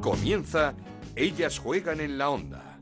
Comienza Ellas juegan en la onda.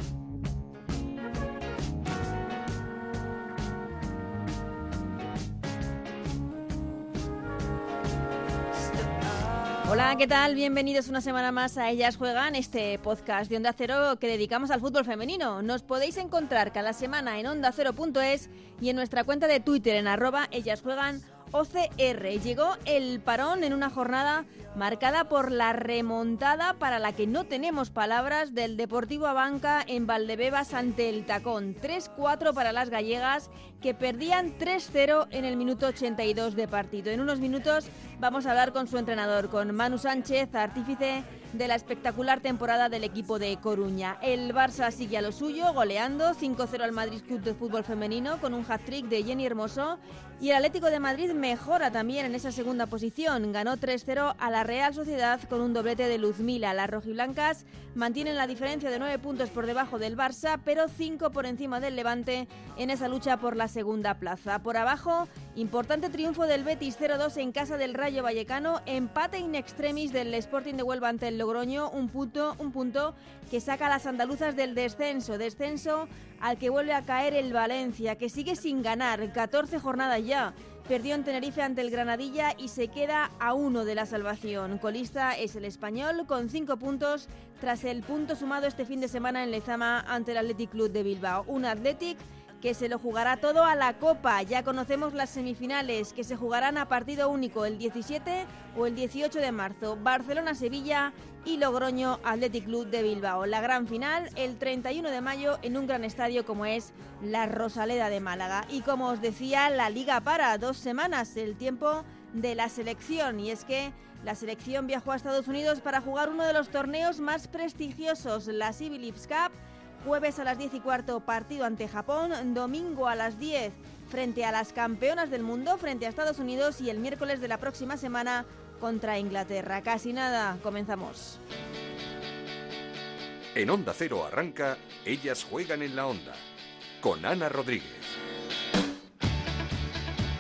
Hola, ¿qué tal? Bienvenidos una semana más a Ellas Juegan, este podcast de Onda Cero que dedicamos al fútbol femenino. Nos podéis encontrar cada semana en ondacero.es y en nuestra cuenta de Twitter en arroba Ellas Juegan OCR. Llegó el parón en una jornada marcada por la remontada para la que no tenemos palabras del Deportivo Abanca en Valdebebas ante el Tacón. 3-4 para las gallegas que perdían 3-0 en el minuto 82 de partido. En unos minutos vamos a hablar con su entrenador, con Manu Sánchez, artífice de la espectacular temporada del equipo de Coruña. El Barça sigue a lo suyo, goleando 5-0 al Madrid Club de Fútbol Femenino con un hat-trick de Jenny Hermoso y el Atlético de Madrid mejora también en esa segunda posición. Ganó 3-0 a la Real Sociedad con un doblete de Luzmila. Las rojiblancas mantienen la diferencia de 9 puntos por debajo del Barça, pero 5 por encima del Levante en esa lucha por la segunda plaza. Por abajo, importante triunfo del Betis 0-2 en casa del Rayo Vallecano, empate in extremis del Sporting de Huelva ante el Logroño, un punto, un punto que saca a las andaluzas del descenso, descenso al que vuelve a caer el Valencia, que sigue sin ganar, 14 jornadas ya. Perdió en Tenerife ante el Granadilla y se queda a uno de la salvación. Colista es el español con cinco puntos tras el punto sumado este fin de semana en Lezama ante el Athletic Club de Bilbao. Un Athletic que se lo jugará todo a la Copa. Ya conocemos las semifinales que se jugarán a partido único el 17 o el 18 de marzo. Barcelona-Sevilla y Logroño Athletic Club de Bilbao. La gran final el 31 de mayo en un gran estadio como es la Rosaleda de Málaga. Y como os decía, la liga para dos semanas, el tiempo de la selección. Y es que la selección viajó a Estados Unidos para jugar uno de los torneos más prestigiosos, la Civil Cup. Jueves a las 10 y cuarto partido ante Japón, domingo a las 10 frente a las campeonas del mundo, frente a Estados Unidos y el miércoles de la próxima semana contra Inglaterra. Casi nada, comenzamos. En Onda Cero arranca Ellas juegan en la onda con Ana Rodríguez.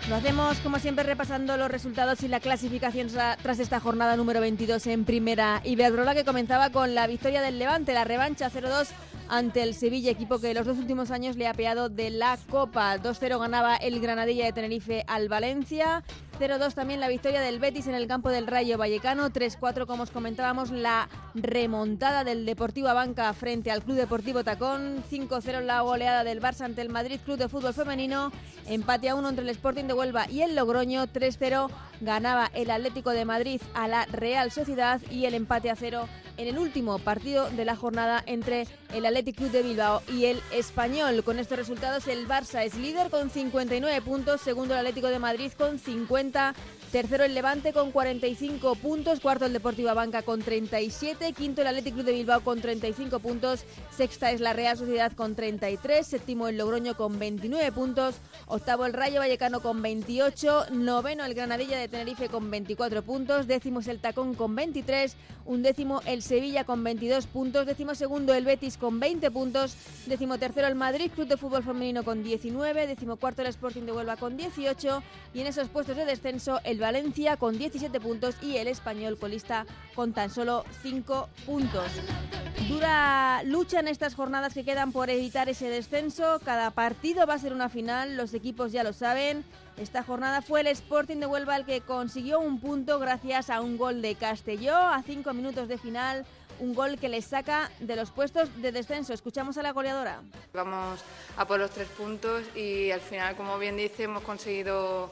Lo hacemos como siempre repasando los resultados y la clasificación tras esta jornada número 22 en Primera Iberdrola que comenzaba con la victoria del Levante, la revancha 0-2 ante el Sevilla, equipo que los dos últimos años le ha peado de la Copa. 2-0 ganaba el Granadilla de Tenerife al Valencia. 0-2 también la victoria del Betis en el campo del Rayo Vallecano. 3-4, como os comentábamos, la remontada del Deportivo Abanca frente al Club Deportivo Tacón. 5-0 la goleada del Barça ante el Madrid Club de Fútbol Femenino. Empate a 1 entre el Sporting de Huelva y el Logroño. 3-0 ganaba el Atlético de Madrid a la Real Sociedad y el empate a 0 en el último partido de la jornada entre el Athletic Club de Bilbao y el Español. Con estos resultados el Barça es líder con 59 puntos, segundo el Atlético de Madrid con 50 cuenta Tercero el Levante con 45 puntos, cuarto el Deportivo Banca con 37, quinto el Athletic Club de Bilbao con 35 puntos, sexta es la Real Sociedad con 33, séptimo el Logroño con 29 puntos, octavo el Rayo Vallecano con 28, noveno el Granadilla de Tenerife con 24 puntos, décimo es el Tacón con 23, undécimo el Sevilla con 22 puntos, décimo segundo el Betis con 20 puntos, décimo tercero el Madrid Club de Fútbol Femenino con 19, décimo cuarto el Sporting de Huelva con 18 y en esos puestos de descenso el Valencia con 17 puntos y el español colista con tan solo 5 puntos. Dura lucha en estas jornadas que quedan por evitar ese descenso. Cada partido va a ser una final, los equipos ya lo saben. Esta jornada fue el Sporting de Huelva el que consiguió un punto gracias a un gol de Castelló a 5 minutos de final un gol que les saca de los puestos de descenso. Escuchamos a la goleadora. Vamos a por los tres puntos y al final, como bien dice, hemos conseguido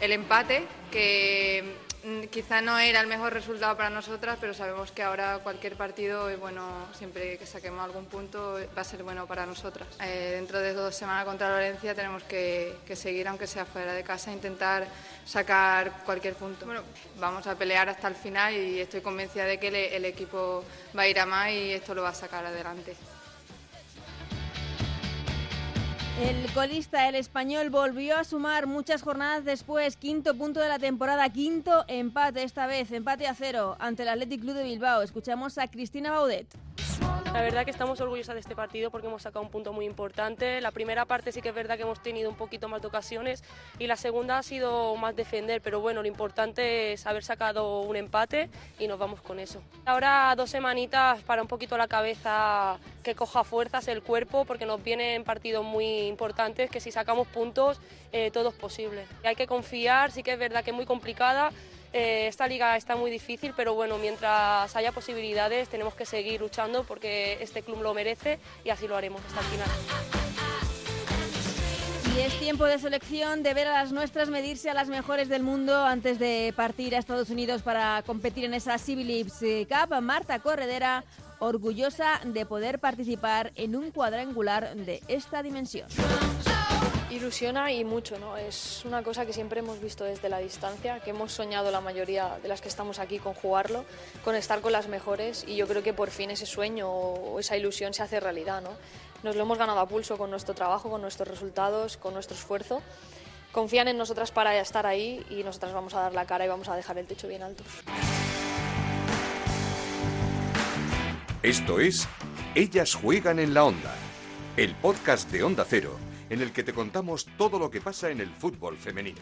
el empate, que mm, quizá no era el mejor resultado para nosotras, pero sabemos que ahora cualquier partido es bueno, siempre que saquemos algún punto va a ser bueno para nosotras. Eh, dentro de dos semanas contra Valencia tenemos que, seguir, aunque sea fuera de casa, intentar sacar cualquier punto. Bueno, vamos a pelear hasta el final y estoy convencida de que el equipo va a ir a más y esto lo va a sacar adelante. El colista, el español, volvió a sumar muchas jornadas después. Quinto punto de la temporada, quinto empate esta vez, empate a cero ante el Athletic Club de Bilbao. Escuchamos a Cristina Baudet. La verdad que estamos orgullosas de este partido porque hemos sacado un punto muy importante. La primera parte sí que es verdad que hemos tenido un poquito más de ocasiones y la segunda ha sido más defender, pero bueno, lo importante es haber sacado un empate y nos vamos con eso. Ahora dos semanitas para un poquito la cabeza que coja fuerzas el cuerpo porque nos vienen partidos muy importantes que si sacamos puntos eh, todo es posible. Hay que confiar, sí que es verdad que es muy complicada, eh, esta liga está muy difícil, pero bueno, mientras haya posibilidades tenemos que seguir luchando porque este club lo merece y así lo haremos hasta el final. Y es tiempo de selección, de ver a las nuestras medirse a las mejores del mundo antes de partir a Estados Unidos para competir en esa Civil Cup. Marta Corredera, orgullosa de poder participar en un cuadrangular de esta dimensión. Ilusiona y mucho, ¿no? Es una cosa que siempre hemos visto desde la distancia, que hemos soñado la mayoría de las que estamos aquí con jugarlo, con estar con las mejores y yo creo que por fin ese sueño o esa ilusión se hace realidad, ¿no? Nos lo hemos ganado a pulso con nuestro trabajo, con nuestros resultados, con nuestro esfuerzo. Confían en nosotras para estar ahí y nosotras vamos a dar la cara y vamos a dejar el techo bien alto. Esto es Ellas juegan en la onda, el podcast de Onda Cero en el que te contamos todo lo que pasa en el fútbol femenino.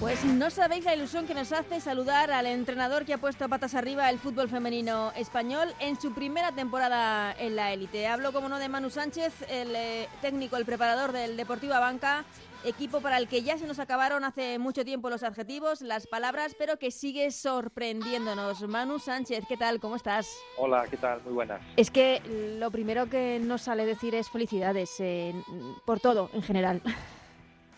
Pues no sabéis la ilusión que nos hace saludar al entrenador que ha puesto patas arriba el fútbol femenino español en su primera temporada en la élite. Hablo, como no, de Manu Sánchez, el eh, técnico, el preparador del Deportivo Banca, equipo para el que ya se nos acabaron hace mucho tiempo los adjetivos, las palabras, pero que sigue sorprendiéndonos. Manu Sánchez, ¿qué tal? ¿Cómo estás? Hola, ¿qué tal? Muy buenas. Es que lo primero que nos sale decir es felicidades eh, por todo en general.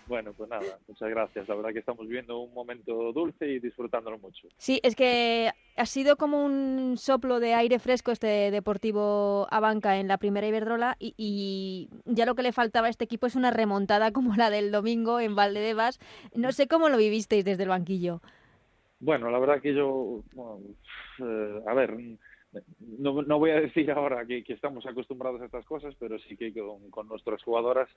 Bueno, pues nada, muchas gracias. La verdad que estamos viviendo un momento dulce y disfrutándolo mucho. Sí, es que ha sido como un soplo de aire fresco este Deportivo Abanca en la primera Iberdrola y, ya lo que le faltaba a este equipo es una remontada como la del domingo en Valdebebas. No sé cómo lo vivisteis desde el banquillo. Bueno, la verdad que yo, eh, a ver, no, no voy a decir ahora que, estamos acostumbrados a estas cosas, pero sí que con, nuestras jugadoras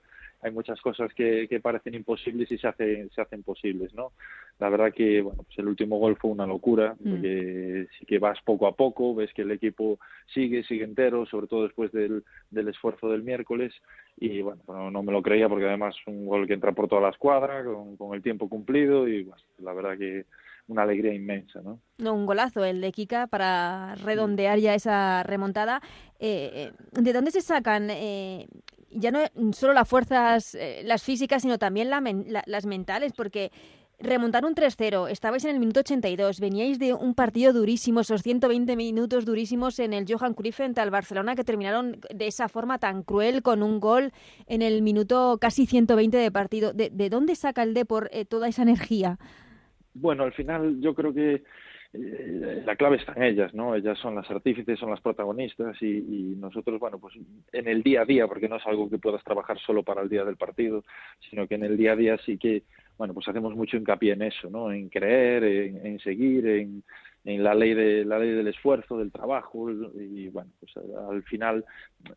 hay muchas cosas que, parecen imposibles y se hacen, se hacen posibles, ¿no? La verdad que, bueno, pues el último gol fue una locura, mm. porque sí que vas poco a poco, ves que el equipo sigue, sigue entero, sobre todo después del, del esfuerzo del miércoles, y bueno, no, me lo creía porque además un gol que entra por toda la escuadra, con, con el tiempo cumplido, y bueno, la verdad que una alegría inmensa, ¿no? No, un golazo el de Kika para redondear ya esa remontada. Eh, eh, ¿De dónde se sacan eh, ya no solo las fuerzas, las físicas, sino también las mentales? Porque remontar un 3-0, estabais en el minuto 82, veníais de un partido durísimo, esos 120 minutos durísimos en el Johan Cruyff frente al Barcelona que terminaron de esa forma tan cruel con un gol en el minuto casi 120 de partido. ¿De, dónde saca el Depor toda esa energía? Bueno, al final yo creo que eh, la clave está en ellas, ¿no? Ellas son las artífices, son las protagonistas y, y, nosotros, bueno, pues en el día a día, porque no es algo que puedas trabajar solo para el día del partido, sino que en el día a día sí que, bueno, pues hacemos mucho hincapié en eso, ¿no? En creer, en seguir, en, en la ley de la ley del esfuerzo del trabajo y bueno pues al final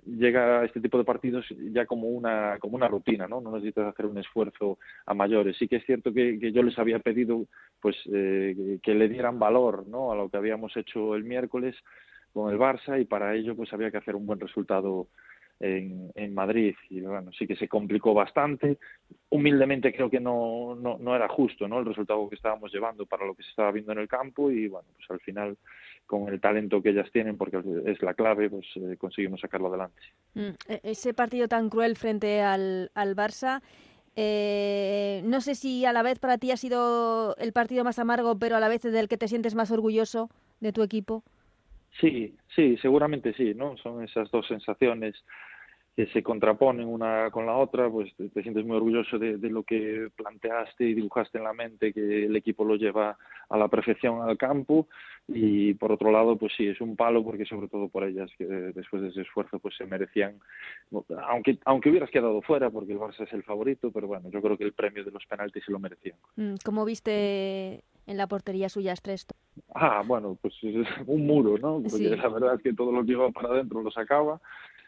llega este tipo de partidos ya como una como una rutina no no necesitas hacer un esfuerzo a mayores. Sí que es cierto que, que yo les había pedido pues eh, que le dieran valor no a lo que habíamos hecho el miércoles con el Barça y para ello pues había que hacer un buen resultado en, en, Madrid y bueno sí que se complicó bastante humildemente creo que no, no, no, era justo ¿no? el resultado que estábamos llevando para lo que se estaba viendo en el campo y bueno pues al final con el talento que ellas tienen porque es la clave pues eh, conseguimos sacarlo adelante mm, e-, ese partido tan cruel frente al, al Barça eh, no sé si a la vez para ti ha sido el partido más amargo pero a la vez del que te sientes más orgulloso de tu equipo Sí, sí, seguramente sí, ¿no? Son esas dos sensaciones que se contraponen una con la otra, pues te, sientes muy orgulloso de, lo que planteaste y dibujaste en la mente, que el equipo lo lleva a la perfección al campo y por otro lado, pues sí, es un palo porque sobre todo por ellas, que después de ese esfuerzo pues se merecían, aunque aunque hubieras quedado fuera porque el Barça es el favorito, pero bueno, yo creo que el premio de los penaltis se lo merecían. Mm, ¿Cómo viste en la portería suya Estresto? Ah, bueno, pues un muro, ¿no? Porque la verdad es que todo lo que iba para adentro lo sacaba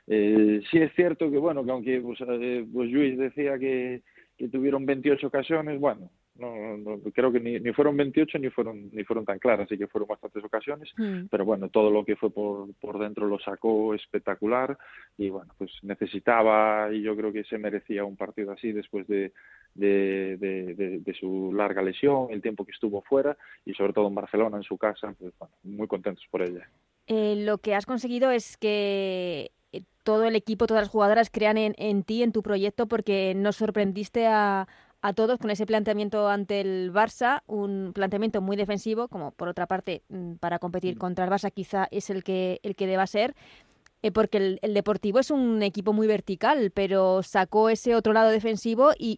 Eh, sí es cierto que, bueno, que aunque pues, eh, pues Luis decía que, que tuvieron 28 ocasiones, bueno, no, no, creo que ni, ni, fueron 28 ni fueron ni fueron tan claras, así que fueron bastantes ocasiones, mm. pero bueno, todo lo que fue por, por dentro lo sacó espectacular y bueno, pues necesitaba y yo creo que se merecía un partido así después de, de, de, de, su larga lesión, el tiempo que estuvo fuera y sobre todo en Barcelona, en su casa, pues bueno, muy contentos por ella. Eh, lo que has conseguido es que todo el equipo, todas las jugadoras crean en, en ti, en tu proyecto, porque nos sorprendiste a, a todos con ese planteamiento ante el Barça, un planteamiento muy defensivo, como por otra parte mm, para competir contra el Barça quizá es el que, el que deba ser, eh, porque el, Deportivo es un equipo muy vertical, pero sacó ese otro lado defensivo y,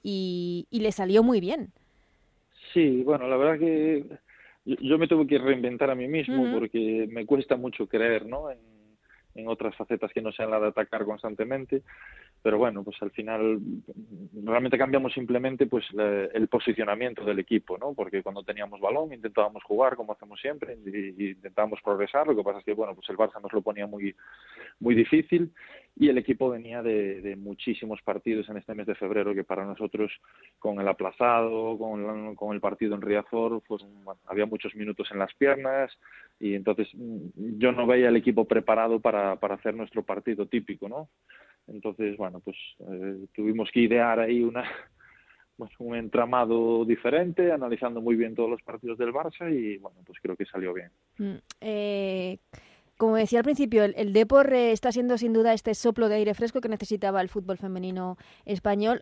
y, le salió muy bien. Sí, bueno, la verdad que yo, me tuve que reinventar a mí mismo porque me cuesta mucho creer ¿no? en, en otras facetas que no sean la de atacar constantemente. Pero bueno, pues al final realmente cambiamos simplemente pues el posicionamiento del equipo, ¿no? Porque cuando teníamos balón intentábamos jugar como hacemos siempre y, intentábamos progresar, lo que pasa es que bueno, pues el Barça nos lo ponía muy muy difícil y el equipo venía de, muchísimos partidos en este mes de febrero que para nosotros con el aplazado, con, con el partido en Riazor, pues había muchos minutos en las piernas y entonces mm, yo no veía el equipo preparado para, para hacer nuestro partido típico, ¿no? Entonces, bueno, pues eh, tuvimos que idear ahí una, pues, un entramado diferente, analizando muy bien todos los partidos del Barça y, bueno, pues creo que salió bien. Mm, eh, como decía al principio, el, el Depor eh, está siendo sin duda este soplo de aire fresco que necesitaba el fútbol femenino español.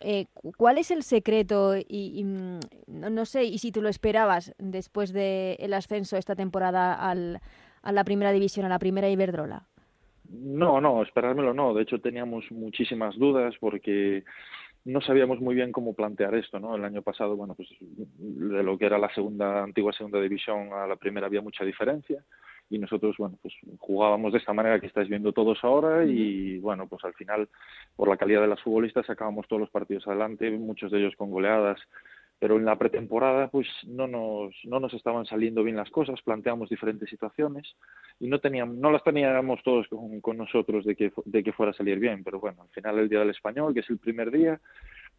¿Cuál es el secreto? Y, mm, no, sé, y si tú lo esperabas después del ascenso esta temporada al, a la primera división, a la primera Iberdrola. No, no, esperármelo no. De hecho, teníamos muchísimas dudas porque no sabíamos muy bien cómo plantear esto, ¿no? El año pasado, bueno, pues de lo que era la segunda, antigua segunda división a la primera había mucha diferencia y nosotros, bueno, pues jugábamos de esta manera que estáis viendo todos ahora y, bueno, pues al final, por la calidad de las futbolistas, sacábamos todos los partidos adelante, muchos de ellos con goleadas pero en la pretemporada pues no nos, no nos estaban saliendo bien las cosas, planteamos diferentes situaciones y no teníamos, no las teníamos todos con, nosotros de que, de que fuera a salir bien, pero bueno, al final el día del español, que es el primer día,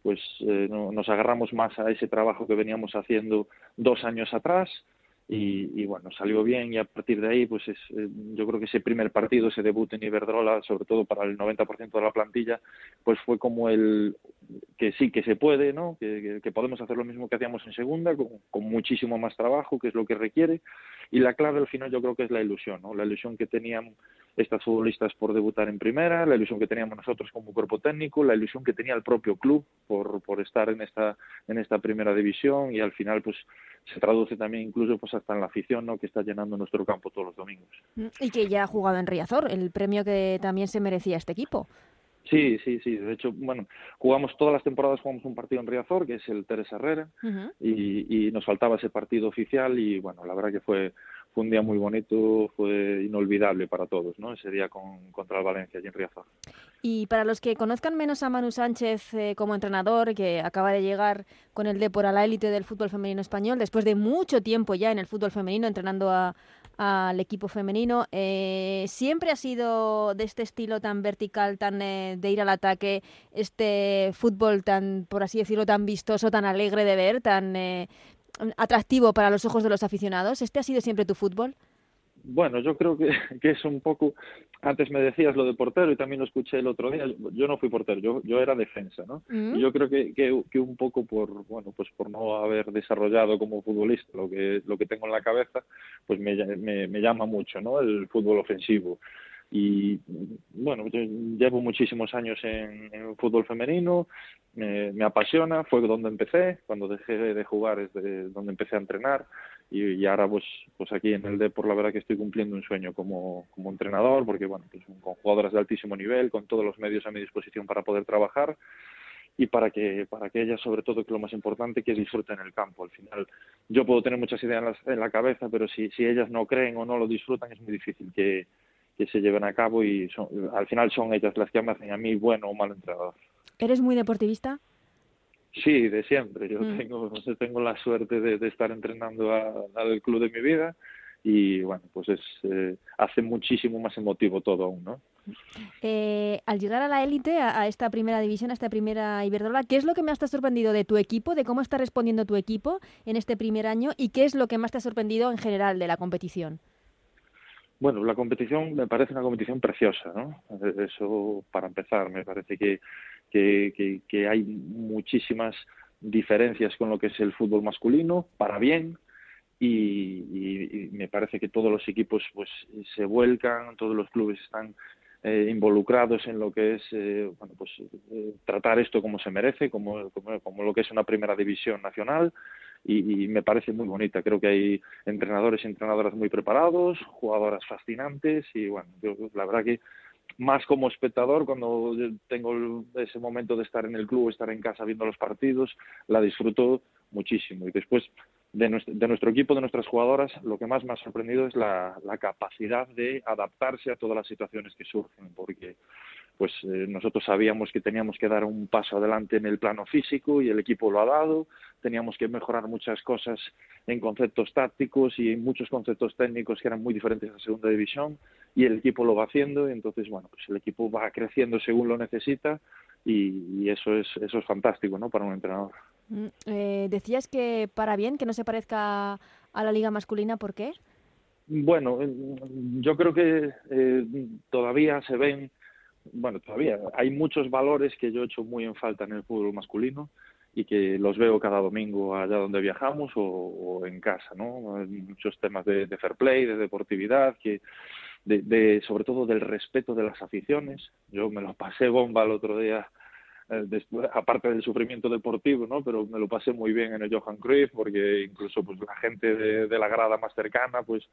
pues eh, nos agarramos más a ese trabajo que veníamos haciendo dos años atrás y, bueno, salió bien y a partir de ahí, pues es, eh, yo creo que ese primer partido, ese debut en Iberdrola, sobre todo para el 90% de la plantilla, pues fue como el que sí que se puede, ¿no? Que, que, podemos hacer lo mismo que hacíamos en segunda, con, con, muchísimo más trabajo, que es lo que requiere. Y la clave al final yo creo que es la ilusión, ¿no? La ilusión que tenían estas futbolistas por debutar en primera, la ilusión que teníamos nosotros como cuerpo técnico, la ilusión que tenía el propio club por, por estar en esta, en esta primera división y al final pues se traduce también incluso pues hasta en la afición ¿no? que está llenando nuestro campo todos los domingos. Mm, y que ya ha jugado en Riazor, el premio que también se merecía este equipo. Sí, sí, sí. De hecho, bueno, jugamos todas las temporadas, jugamos un partido en Riazor, que es el Teresa Herrera, y, y, nos faltaba ese partido oficial y, bueno, la verdad que fue fue un día muy bonito, fue inolvidable para todos, ¿no? Ese día con, contra el Valencia y en Riazor. Y para los que conozcan menos a Manu Sánchez eh, como entrenador, que acaba de llegar con el Depor a la élite del fútbol femenino español, después de mucho tiempo ya en el fútbol femenino, entrenando al equipo femenino, eh, siempre ha sido de este estilo tan vertical, tan eh, de ir al ataque, este fútbol tan, por así decirlo, tan vistoso, tan alegre de ver, tan atractivo para los ojos de los aficionados? ¿Este ha sido siempre tu fútbol? Bueno, yo creo que, que es un poco. Antes me decías lo de portero y también lo escuché el otro día. Yo no fui portero, yo, yo era defensa, ¿no? Mm. Y yo creo que, que, que, un poco por bueno, pues por no haber desarrollado como futbolista lo que lo que tengo en la cabeza, pues me, me, me llama mucho, ¿no? El fútbol ofensivo y bueno, llevo muchísimos años en, fútbol femenino, me, me, apasiona, fue donde empecé, cuando dejé de jugar es de donde empecé a entrenar. Y, ahora pues pues aquí en el por la verdad que estoy cumpliendo un sueño como, como entrenador porque bueno, pues con jugadoras de altísimo nivel, con todos los medios a mi disposición para poder trabajar y para que para que ellas sobre todo que lo más importante que disfruten el campo. Al final yo puedo tener muchas ideas en la, en la cabeza pero si si ellas no creen o no lo disfrutan es muy difícil que que se lleven a cabo y son, al final son ellas las que me hacen a mí bueno o mal entrenador. ¿Eres muy deportivista? Sí, de siempre. Yo mm. tengo, tengo la suerte de, estar entrenando al club de mi vida y bueno, pues es eh, hace muchísimo más emotivo todo aún, ¿no? Eh, al llegar a la élite, a, esta primera división, a esta primera Iberdrola, ¿qué es lo que más te ha sorprendido de tu equipo, de cómo está respondiendo tu equipo en este primer año y qué es lo que más te ha sorprendido en general de la competición? Bueno, la competición me parece una competición preciosa, ¿no? Eso para empezar, me parece que, que, hay muchísimas diferencias con lo que es el fútbol masculino, para bien, y, me parece que todos los equipos pues se vuelcan, todos los clubes están eh, involucrados en lo que es eh, bueno pues eh, tratar esto como se merece, como, como, lo que es una primera división nacional y, me parece muy bonita. Creo que hay entrenadores y entrenadoras muy preparados, jugadoras fascinantes y bueno, la verdad que más como espectador cuando tengo ese momento de estar en el club, estar en casa viendo los partidos, la disfruto muchísimo y después de nuestro, equipo, de nuestras jugadoras, lo que más me ha sorprendido es la, capacidad de adaptarse a todas las situaciones que surgen, porque pues eh, nosotros sabíamos que teníamos que dar un paso adelante en el plano físico y el equipo lo ha dado, teníamos que mejorar muchas cosas en conceptos tácticos y en muchos conceptos técnicos que eran muy diferentes a segunda división y el equipo lo va haciendo y entonces bueno pues el equipo va creciendo según lo necesita y, y eso es eso es fantástico ¿no? para un entrenador. Mm, eh, decías que para bien, que no se parezca a la liga masculina, ¿por qué? Bueno, yo creo que eh, todavía se ven, bueno, todavía hay muchos valores que yo he hecho muy en falta en el fútbol masculino y que los veo cada domingo allá donde viajamos o, en casa, ¿no? Muchos temas de, fair play, de deportividad, que de, sobre todo del respeto de las aficiones. Yo me lo pasé bomba el otro día eh, después, aparte del sufrimiento deportivo, ¿no? Pero me lo pasé muy bien en el Johan Cruyff porque incluso pues la gente de, la grada más cercana, pues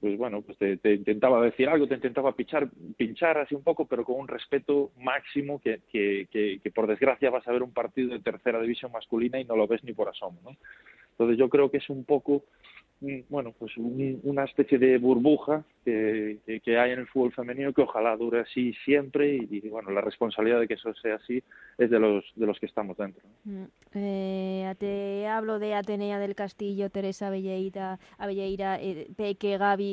pues bueno, pues te, intentaba decir algo, te intentaba pinchar, pinchar así un poco, pero con un respeto máximo que, que, que, por desgracia vas a ver un partido de tercera división masculina y no lo ves ni por asomo, ¿no? Entonces yo creo que es un poco bueno, pues una especie de burbuja que, que, hay en el fútbol femenino que ojalá dure así siempre y, bueno, la responsabilidad de que eso sea así es de los de los que estamos dentro. Mm, eh, te hablo de Atenea del Castillo, Teresa Avelleira eh, Peque, Gaby.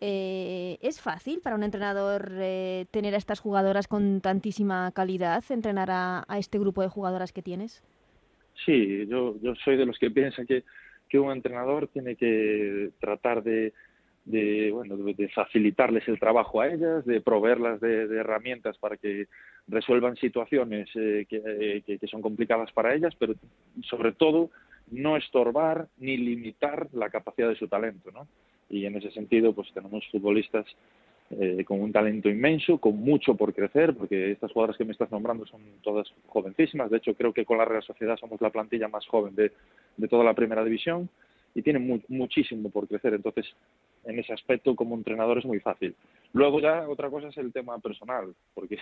Eh, ¿Es fácil para un entrenador eh, tener a estas jugadoras con tantísima calidad, entrenar a, este grupo de jugadoras que tienes? Sí, yo, soy de los que piensan que un entrenador tiene que tratar de, de, bueno, de facilitarles el trabajo a ellas, de proveerlas de, herramientas para que resuelvan situaciones eh, que, que, son complicadas para ellas, pero sobre todo no estorbar ni limitar la capacidad de su talento, ¿no? Y en ese sentido, pues tenemos futbolistas eh, con un talento inmenso, con mucho por crecer, porque estas jugadoras que me estás nombrando son todas jovencísimas. De hecho, creo que con la Real Sociedad somos la plantilla más joven de, de toda la primera división y tienen muchísimo por crecer. Entonces, en ese aspecto, como entrenador es muy fácil. Luego ya otra cosa es el tema personal, porque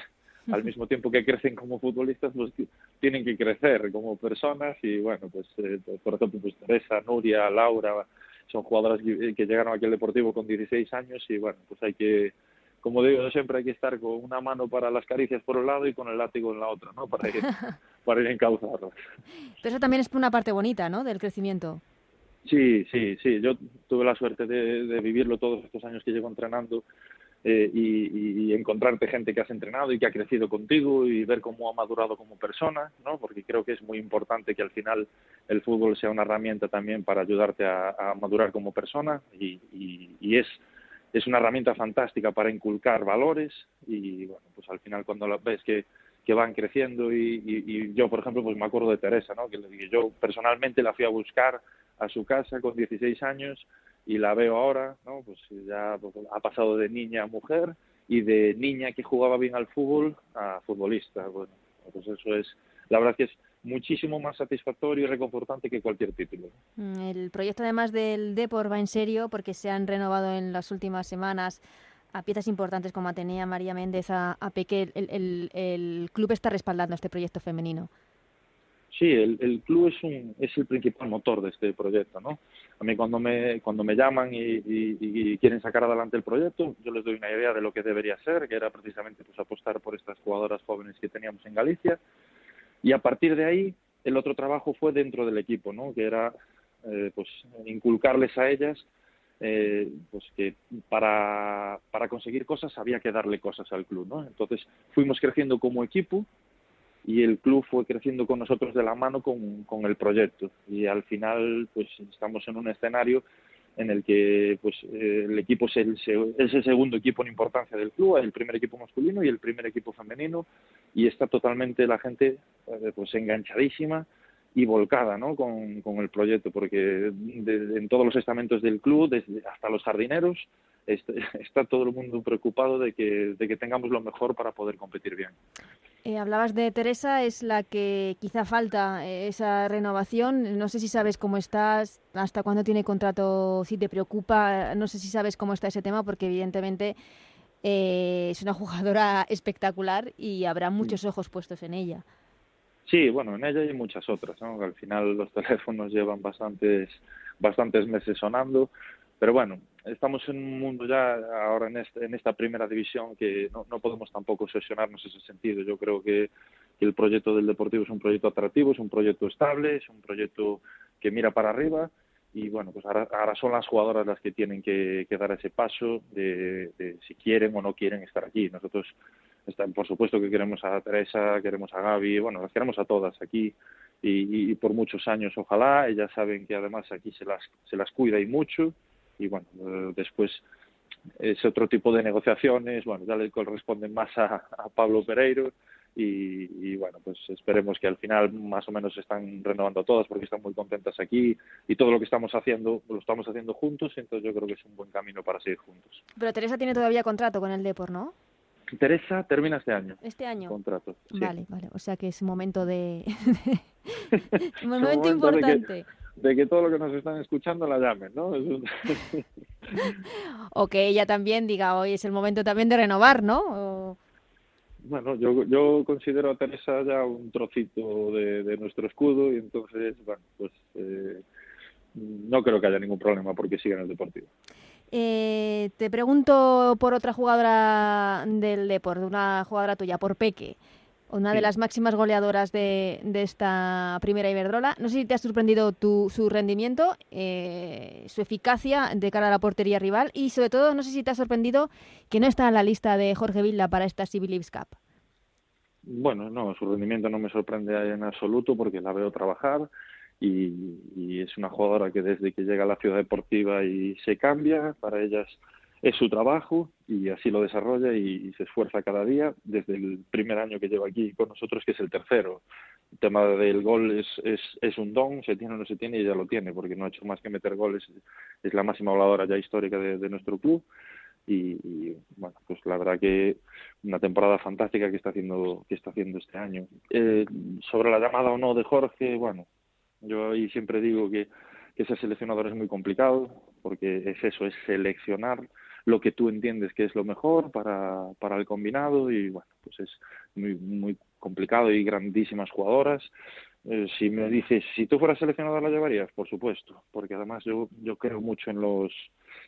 al mismo tiempo que crecen como futbolistas, pues tienen que crecer como personas y bueno, pues eh, por ejemplo, pues Teresa, Nuria, Laura, son jugadoras que, que llegaron aquí al Deportivo con 16 años y bueno, pues hay que como digo siempre hay que estar con una mano para las caricias por un lado y con el látigo en la otra, ¿no? Para ir, para ir encauzarlas. Pero eso también es una parte bonita, ¿no? Del crecimiento. Sí, sí, sí. Yo tuve la suerte de, vivirlo todos estos años que llevo entrenando eh, y, encontrarte gente que has entrenado y que ha crecido contigo y ver cómo ha madurado como persona, ¿no? Porque creo que es muy importante que al final el fútbol sea una herramienta también para ayudarte a, madurar como persona y, y es es una herramienta fantástica para inculcar valores y bueno, pues al final cuando ves que, que van creciendo y, yo, por ejemplo, pues me acuerdo de Teresa, ¿no? Que yo personalmente la fui a buscar a su casa con 16 años y la veo ahora, ¿no? Pues ya pues, ha pasado de niña a mujer y de niña que jugaba bien al fútbol a futbolista. Bueno, pues eso es, la verdad que es muchísimo más satisfactorio y reconfortante que cualquier título. Mm, el proyecto además del Depor va en serio porque se han renovado en las últimas semanas a piezas importantes como Atenea, María Méndez, a, Peque. El, club está respaldando este proyecto femenino. Sí, el, club es, un, es el principal motor de este proyecto, ¿no? A mí cuando me, cuando me llaman y, quieren sacar adelante el proyecto, yo les doy una idea de lo que debería ser, que era precisamente pues apostar por estas jugadoras jóvenes que teníamos en Galicia y a partir de ahí, el otro trabajo fue dentro del equipo, ¿no? Que era, eh, pues, inculcarles a ellas eh, pues que para, para conseguir cosas había que darle cosas al club, ¿no? Entonces fuimos creciendo como equipo y el club fue creciendo con nosotros de la mano con, con el proyecto y al final pues estamos en un escenario en el que pues eh, el equipo es el, es el segundo equipo en importancia del club, el primer equipo masculino y el primer equipo femenino y está totalmente la gente eh, pues enganchadísima y volcada ¿no? con, con el proyecto, porque en todos los estamentos del club, desde hasta los jardineros, está, todo el mundo preocupado de que, de que tengamos lo mejor para poder competir bien. Eh, hablabas de Teresa, es la que quizá falta eh, esa renovación. No sé si sabes cómo estás, hasta cuándo tiene contrato, si te preocupa, no sé si sabes cómo está ese tema, porque evidentemente eh, es una jugadora espectacular y habrá muchos ojos puestos en ella. Sí, bueno, en ella hay muchas otras, ¿no? Al final los teléfonos llevan bastantes, bastantes meses sonando, pero bueno, estamos en un mundo ya ahora en, este, en esta primera división que no, no podemos tampoco obsesionarnos en ese sentido. Yo creo que, el proyecto del Deportivo es un proyecto atractivo, es un proyecto estable, es un proyecto que mira para arriba y bueno, pues ahora, ahora son las jugadoras las que tienen que, dar ese paso de, de si quieren o no quieren estar aquí. Nosotros por supuesto que queremos a Teresa, queremos a Gaby, bueno, las queremos a todas aquí y, por muchos años ojalá. Ellas saben que además aquí se las, se las cuida y mucho y bueno, eh, después es otro tipo de negociaciones, bueno, ya le corresponden más a, Pablo Pereiro y, y, bueno, pues esperemos que al final más o menos se están renovando todas porque están muy contentas aquí y todo lo que estamos haciendo lo estamos haciendo juntos, entonces yo creo que es un buen camino para seguir juntos. Pero Teresa tiene todavía contrato con el Depor, ¿no? Teresa termina este año. Este año. Contrato. Vale, vale. O sea que es momento de. un momento, importante. De que, todo lo que nos están escuchando la llamen, ¿no? o que ella también diga, hoy es el momento también de renovar, ¿no? Bueno, yo, yo considero a Teresa ya un trocito de, nuestro escudo y entonces, bueno, pues eh, no creo que haya ningún problema porque siga en el Deportivo. Eh, te pregunto por otra jugadora del Deport, una jugadora tuya, por Peque, una de las máximas goleadoras de, esta primera Iberdrola. No sé si te ha sorprendido tu, su rendimiento, eh, su eficacia de cara a la portería rival y sobre todo no sé si te ha sorprendido que no está en la lista de Jorge Vilda para esta Civil Cup. Bueno, no, su rendimiento no me sorprende en absoluto porque la veo trabajar y, es una jugadora que desde que llega a la ciudad deportiva y se cambia, para ellas es su trabajo y así lo desarrolla y, se esfuerza cada día desde el primer año que lleva aquí con nosotros, que es el tercero. El tema del gol es, es, es un don, se tiene o no se tiene y ella lo tiene, porque no ha hecho más que meter goles, es la máxima voladora ya histórica de, nuestro club. Y, bueno pues la verdad que una temporada fantástica que está haciendo que está haciendo este año eh, sobre la llamada o no de Jorge bueno yo ahí siempre digo que, que ser seleccionador es muy complicado, porque es eso, es seleccionar lo que tú entiendes que es lo mejor para, para el combinado y bueno, pues es muy, muy complicado y grandísimas jugadoras. Eh, si me dices, si tú fueras seleccionador la llevarías, por supuesto, porque además yo, yo creo mucho en los,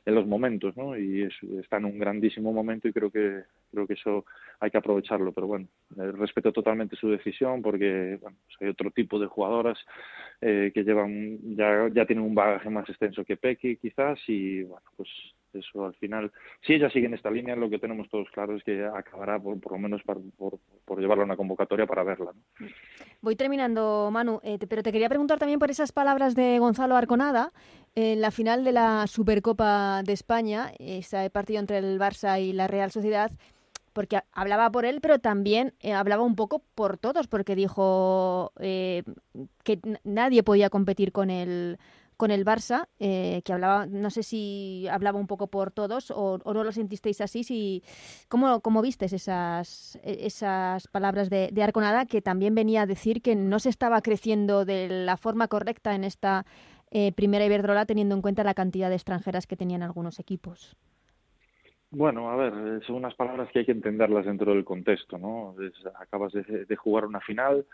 en los momentos, ¿no? Y es, está en un grandísimo momento y creo que creo que eso hay que aprovecharlo. Pero bueno, eh, respeto totalmente su decisión porque bueno, pues hay otro tipo de jugadoras eh, que llevan ya ya tienen un bagaje más extenso que Pequi quizás y bueno pues eso al final si ella sigue en esta línea lo que tenemos todos claro es que acabará por, por lo menos por, por, llevarla a una convocatoria para verla. Voy terminando, Manu, eh, pero te quería preguntar también por esas palabras de Gonzalo Arconada en la final de la Supercopa de España, ese partido entre el Barça y la Real Sociedad, porque hablaba por él, pero también eh, hablaba un poco por todos, porque dijo eh, que nadie podía competir con el con el Barça, eh, que hablaba, no sé si hablaba un poco por todos o, no lo sentisteis así, si, ¿cómo, cómo vistes esas, e, esas palabras de, Arconada, que también venía a decir que no se estaba creciendo de la forma correcta en esta eh, primera Iberdrola, teniendo en cuenta la cantidad de extranjeras que tenían algunos equipos? Bueno, a ver, son unas palabras que hay que entenderlas dentro del contexto, ¿no? acabas de, jugar una final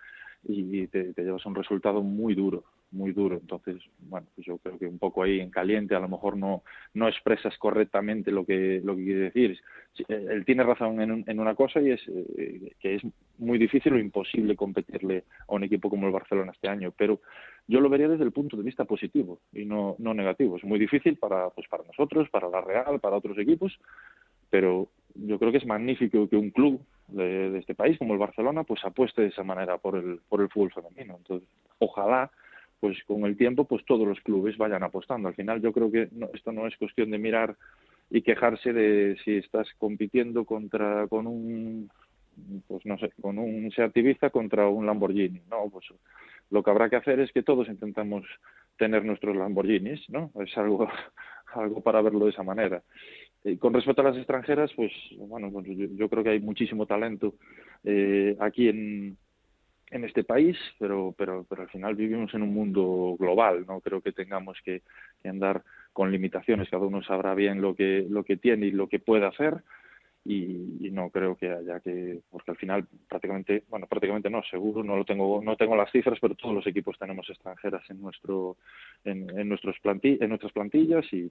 y te, llevas un resultado muy duro, muy duro. Entonces, bueno, pues yo creo que un poco ahí en caliente a lo mejor no, no expresas correctamente lo que, lo que quiere decir. Eh, él tiene razón en, en una cosa y es eh, que es muy difícil o imposible competirle a un equipo como el Barcelona este año, pero yo lo vería desde el punto de vista positivo y no, no negativo. Es muy difícil para, pues para nosotros, para la Real, para otros equipos, pero yo creo que es magnífico que un club de, este país como el Barcelona pues apueste de esa manera por el por el fútbol femenino entonces ojalá pues con el tiempo pues todos los clubes vayan apostando. Al final yo creo que esto no es cuestión de mirar y quejarse de si estás compitiendo contra con un pues no sé con un Seat Ibiza contra un Lamborghini no pues lo que habrá que hacer es que todos intentamos tener nuestros Lamborghinis no es algo algo para verlo de esa manera. Con respecto a las extranjeras, pues bueno, pues yo, creo que hay muchísimo talento eh, aquí en, en este país, pero, pero, pero al final vivimos en un mundo global, no creo que tengamos que, que andar con limitaciones, cada uno sabrá bien lo que, lo que tiene y lo que puede hacer. Y, no creo que haya que porque al final prácticamente bueno prácticamente no seguro no lo tengo no tengo las cifras pero todos los equipos tenemos extranjeras en nuestro en, nuestros en nuestras plantillas y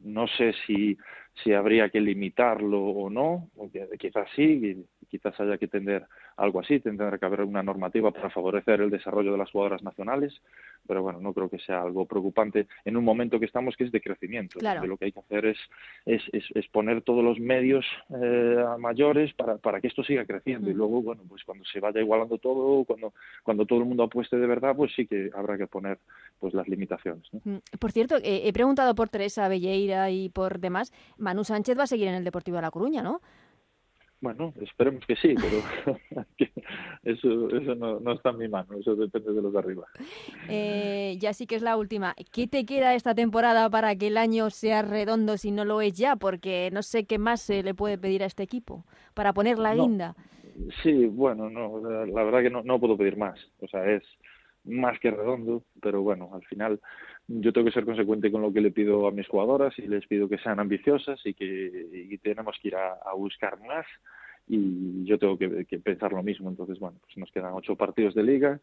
no sé si si habría que limitarlo o no quizás sí quizás haya que tener algo así tendrá que haber una normativa para favorecer el desarrollo de las jugadoras nacionales pero bueno, no creo que sea algo preocupante en un momento que estamos que es de crecimiento. Lo que hay que hacer es, es, es, poner todos los medios eh, mayores para, para que esto siga creciendo y luego, bueno, pues cuando se vaya igualando todo, cuando, cuando todo el mundo apueste de verdad, pues sí que habrá que poner pues las limitaciones. Por cierto, eh, he preguntado por Teresa Belleira y por demás, Manu Sánchez va a seguir en el Deportivo de La Coruña, ¿no? Bueno, esperemos que sí, pero eso, eso no, está en mi mano, eso depende de los de arriba. Eh, ya sí que es la última. ¿Qué te queda esta temporada para que el año sea redondo si no lo es ya? Porque no sé qué más se le puede pedir a este equipo para poner la guinda. Sí, bueno, no, la verdad que no, no puedo pedir más. O sea, es más que redondo, pero bueno, al final yo tengo que ser consecuente con lo que le pido a mis jugadoras y les pido que sean ambiciosas y que tenemos que ir a, buscar más y yo tengo que, pensar lo mismo. Entonces, bueno, pues nos quedan ocho partidos de liga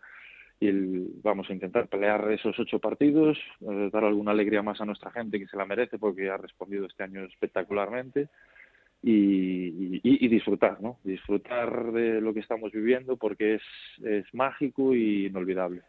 y vamos a intentar pelear esos ocho partidos, eh, dar alguna alegría más a nuestra gente que se la merece porque ha respondido este año espectacularmente y, y, disfrutar, ¿no? Disfrutar de lo que estamos viviendo porque es, es mágico y inolvidable.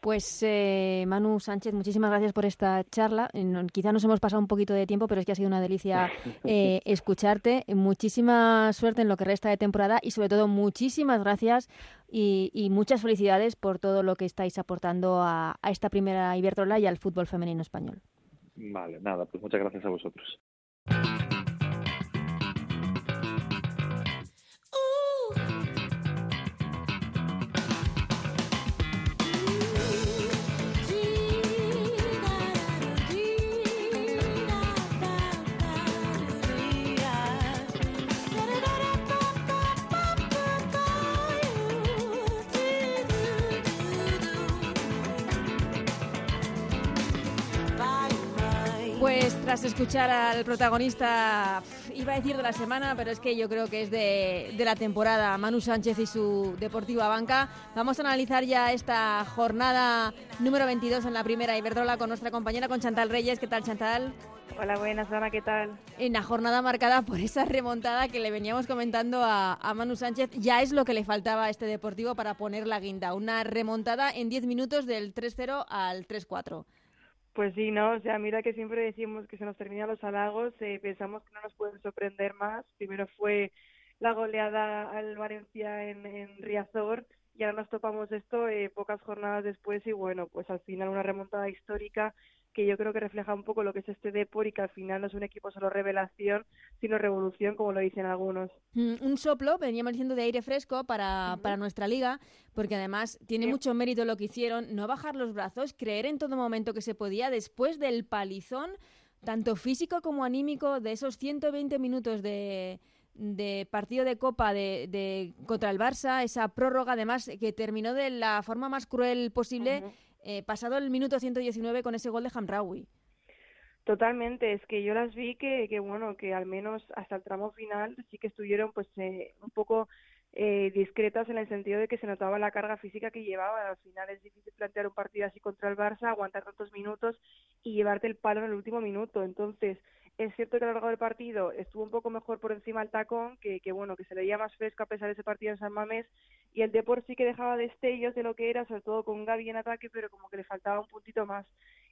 Pues eh, Manu Sánchez, muchísimas gracias por esta charla. Eh, quizá nos hemos pasado un poquito de tiempo, pero es que ha sido una delicia eh, escucharte. Muchísima suerte en lo que resta de temporada y sobre todo muchísimas gracias y, muchas felicidades por todo lo que estáis aportando a, a esta primera Iberdrola y al fútbol femenino español. Vale, nada, pues muchas gracias a vosotros. Tras escuchar al protagonista, iba a decir de la semana, pero es que yo creo que es de, la temporada, Manu Sánchez y su Deportiva Banca, vamos a analizar ya esta jornada número 22 en la primera Iberdrola con nuestra compañera, con Chantal Reyes. ¿Qué tal, Chantal? Hola, buenas, Ana, ¿qué tal? En la jornada marcada por esa remontada que le veníamos comentando a, a Manu Sánchez, ya es lo que le faltaba a este Deportivo para poner la guinda. Una remontada en 10 minutos del 3-0 al 3-4. Pues sí, ¿no? O sea, mira que siempre decimos que se nos terminan los halagos, eh, pensamos que no nos pueden sorprender más. Primero fue la goleada al Valencia en, en Riazor y ahora nos topamos esto eh, pocas jornadas después y bueno, pues al final una remontada histórica que yo creo que refleja un poco lo que es este Depor y que al final no es un equipo solo revelación, sino revolución, como lo dicen algunos. Mm, un soplo, veníamos diciendo, de aire fresco para, para nuestra liga, porque además tiene mucho mérito lo que hicieron, no bajar los brazos, creer en todo momento que se podía después del palizón, tanto físico como anímico, de esos 120 minutos de de partido de Copa de, de, contra el Barça, esa prórroga además que terminó de la forma más cruel posible, eh, pasado el minuto 119 con ese gol de Hamraoui. Totalmente, es que yo las vi que, que, bueno, que al menos hasta el tramo final sí que estuvieron pues eh, un poco eh, discretas en el sentido de que se notaba la carga física que llevaba. Al final es difícil plantear un partido así contra el Barça, aguantar tantos minutos y llevarte el palo en el último minuto. Entonces, es cierto que a lo largo del partido estuvo un poco mejor por encima el tacón, que, que bueno, que se le veía más fresco a pesar de ese partido en San Mamés, y el Depor sí que dejaba destellos de lo que era, sobre todo con Gaby en ataque, pero como que le faltaba un puntito más.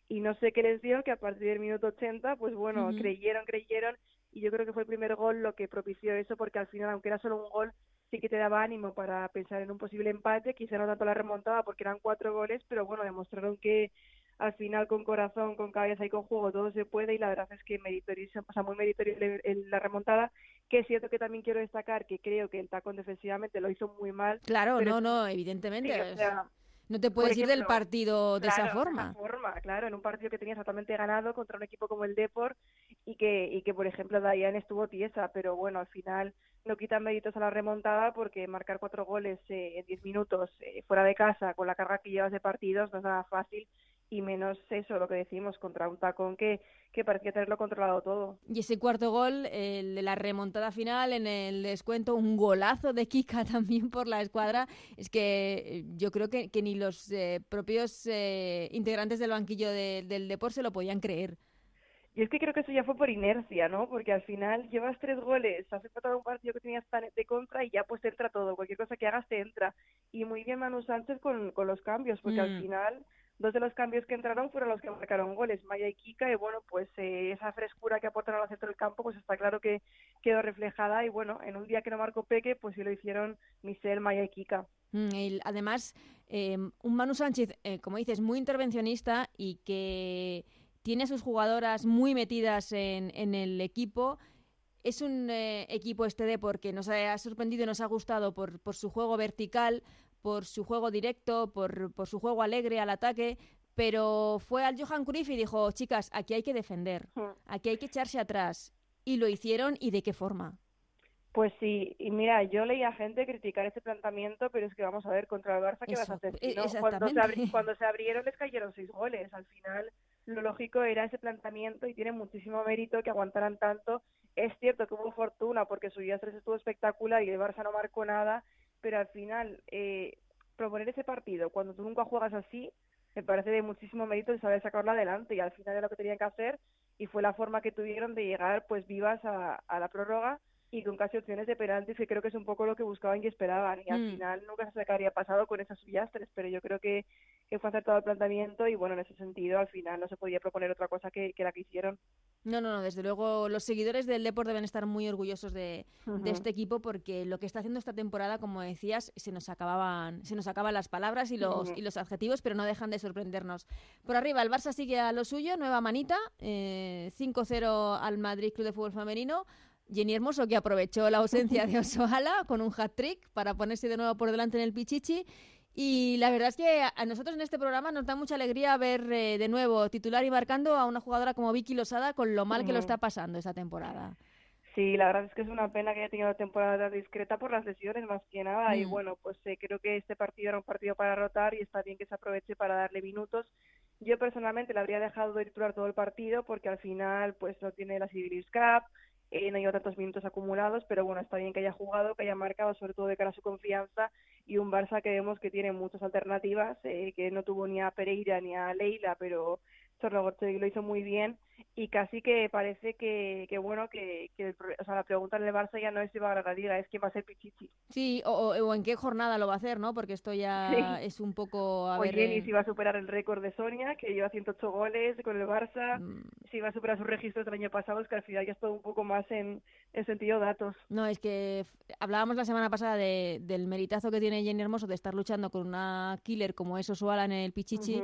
Y no sé qué les dio, que a partir del minuto 80, pues bueno, creyeron, creyeron, y yo creo que fue el primer gol lo que propició eso, porque al final, aunque era solo un gol, sí que te daba ánimo para pensar en un posible empate, quizá no tanto la remontada porque eran cuatro goles, pero bueno, demostraron que al final con corazón, con cabeza y con juego todo se puede y la verdad es que meritorio, o sea, muy meritorio la remontada, que es cierto que también quiero destacar que creo que el tacón defensivamente lo hizo muy mal. Claro, no, no, evidentemente. no te puedes ir del partido de esa forma. De esa forma, claro, en un partido que tenías totalmente ganado contra un equipo como el Deport y que, y que por ejemplo, Dayan estuvo tiesa, pero bueno, al final no quitan méritos a la remontada porque marcar cuatro goles eh, en diez minutos eh, fuera de casa con la carga que llevas de partidos no es nada fácil y menos eso, lo que decimos, contra un tacón que, que parecía tenerlo controlado todo. Y ese cuarto gol, el de la remontada final, en el descuento, un golazo de Kika también por la escuadra, es que eh, yo creo que, que ni los eh, propios eh, integrantes del banquillo del deporte se lo podían creer. Y es que creo que eso ya fue por inercia, ¿no? Porque al final llevas tres goles, has empatado un partido que tenías de contra y ya pues te entra todo. Cualquier cosa que hagas te entra. Y muy bien Manu Sánchez con, con los cambios, porque al mm. final Dos de los cambios que entraron fueron los que marcaron goles, Maya y Kika, y bueno, pues eh, esa frescura que aportaron al centro del campo, pues está claro que quedó reflejada, y bueno, en un día que no marcó Peque, pues sí lo hicieron Michelle, Maya y Kika. Mm, además, em, un Manu Sánchez, eh, como dices, muy intervencionista y que tiene sus jugadoras muy metidas en, en el equipo. Es un eh, equipo este de porque nos ha sorprendido y nos ha gustado por, por su juego vertical, por su juego directo, por, por su juego alegre al ataque, pero fue al Johan Cruyff y dijo, chicas, aquí hay que defender, hmm. aquí hay que echarse atrás. Y lo hicieron y de qué forma. Pues sí, y mira, yo leía gente criticar ese planteamiento, pero es que vamos a ver, contra el Barça, ¿qué vas a hacer? E cuando, se cuando se abrieron les cayeron seis goles, al final lo lógico era ese planteamiento y tiene muchísimo mérito que aguantaran tanto. Es cierto que hubo fortuna porque su día 3 estuvo espectacular y el Barça no marcó nada, pero al final eh, proponer ese partido cuando tú nunca juegas así me parece de muchísimo mérito de saber sacarlo adelante y al final era lo que tenían que hacer y fue la forma que tuvieron de llegar pues vivas a la prórroga y con casi opciones de penaltis que creo que es un poco lo que buscaban y esperaban y al mm. final nunca se habría pasado con esas pillastres pero yo creo que, que fue acertado el planteamiento y bueno en ese sentido al final no se podía proponer otra cosa que, que la que hicieron no, no, no, desde luego los seguidores del Deport deben estar muy orgullosos de, este equipo porque lo que está haciendo esta temporada, como decías, se nos acababan, se nos acaban las palabras y los, y los adjetivos, pero no dejan de sorprendernos. Por arriba, el Barça sigue a lo suyo, nueva manita, eh, 5-0 al Madrid Club de Fútbol Femenino. Jenny Hermoso que aprovechó la ausencia de Osoala con un hat-trick para ponerse de nuevo por delante en el Pichichi. Y la verdad es que a nosotros en este programa nos da mucha alegría ver eh, de nuevo titular y marcando a una jugadora como Vicky Losada con lo mal que lo está pasando esta temporada. Sí, la verdad es que es una pena que haya tenido temporada discreta por las lesiones más que nada. Y mm. bueno, pues eh, creo que este partido era un partido para rotar y está bien que se aproveche para darle minutos. Yo personalmente le habría dejado de titular todo el partido porque al final pues no tiene la Civilis Cup, eh, no lleva tantos minutos acumulados, pero bueno, está bien que haya jugado, que haya marcado, sobre todo de cara a su confianza, y un Barça que vemos que tiene muchas alternativas, eh, que no tuvo ni a Pereira ni a Leila, pero Chorlogorchegui lo hizo muy bien y casi que parece que, que bueno, que, que o sea, la pregunta en el Barça ya no es si va a ganar la liga, es quién va a ser Pichichi. Sí, o, o, en qué jornada lo va a hacer, ¿no? Porque esto ya es un poco... A o Jenny eh, si va a superar el récord de Sonia, que lleva 108 goles con el Barça, mm. si va a superar sus registros del año pasado, es que al final ya es todo un poco más en, en sentido datos. No, es que hablábamos la semana pasada de, del meritazo que tiene Jenny Hermoso de estar luchando con una killer como es Osuala en el Pichichi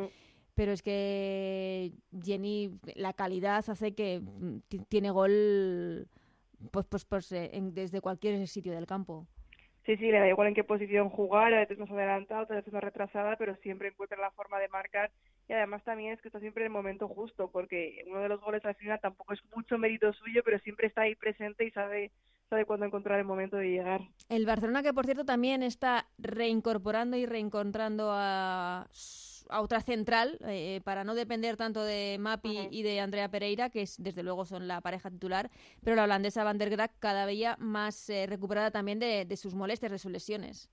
pero es que Jenny, la calidad hace que mm, tiene gol pues, pues, pues eh, desde cualquier sitio del campo. Sí, sí, le da igual en qué posición jugar, a veces más adelantado, a veces más retrasada, pero siempre encuentra la forma de marcar y además también es que está siempre en el momento justo, porque uno de los goles al final tampoco es mucho mérito suyo, pero siempre está ahí presente y sabe sabe cuándo encontrar el momento de llegar. El Barcelona que por cierto también está reincorporando y reencontrando a a otra central eh, para no depender tanto de Mapi y de Andrea Pereira, que es, desde luego son la pareja titular, pero la holandesa Van der Graag cada día más eh, recuperada también de, de, sus molestias, de sus lesiones.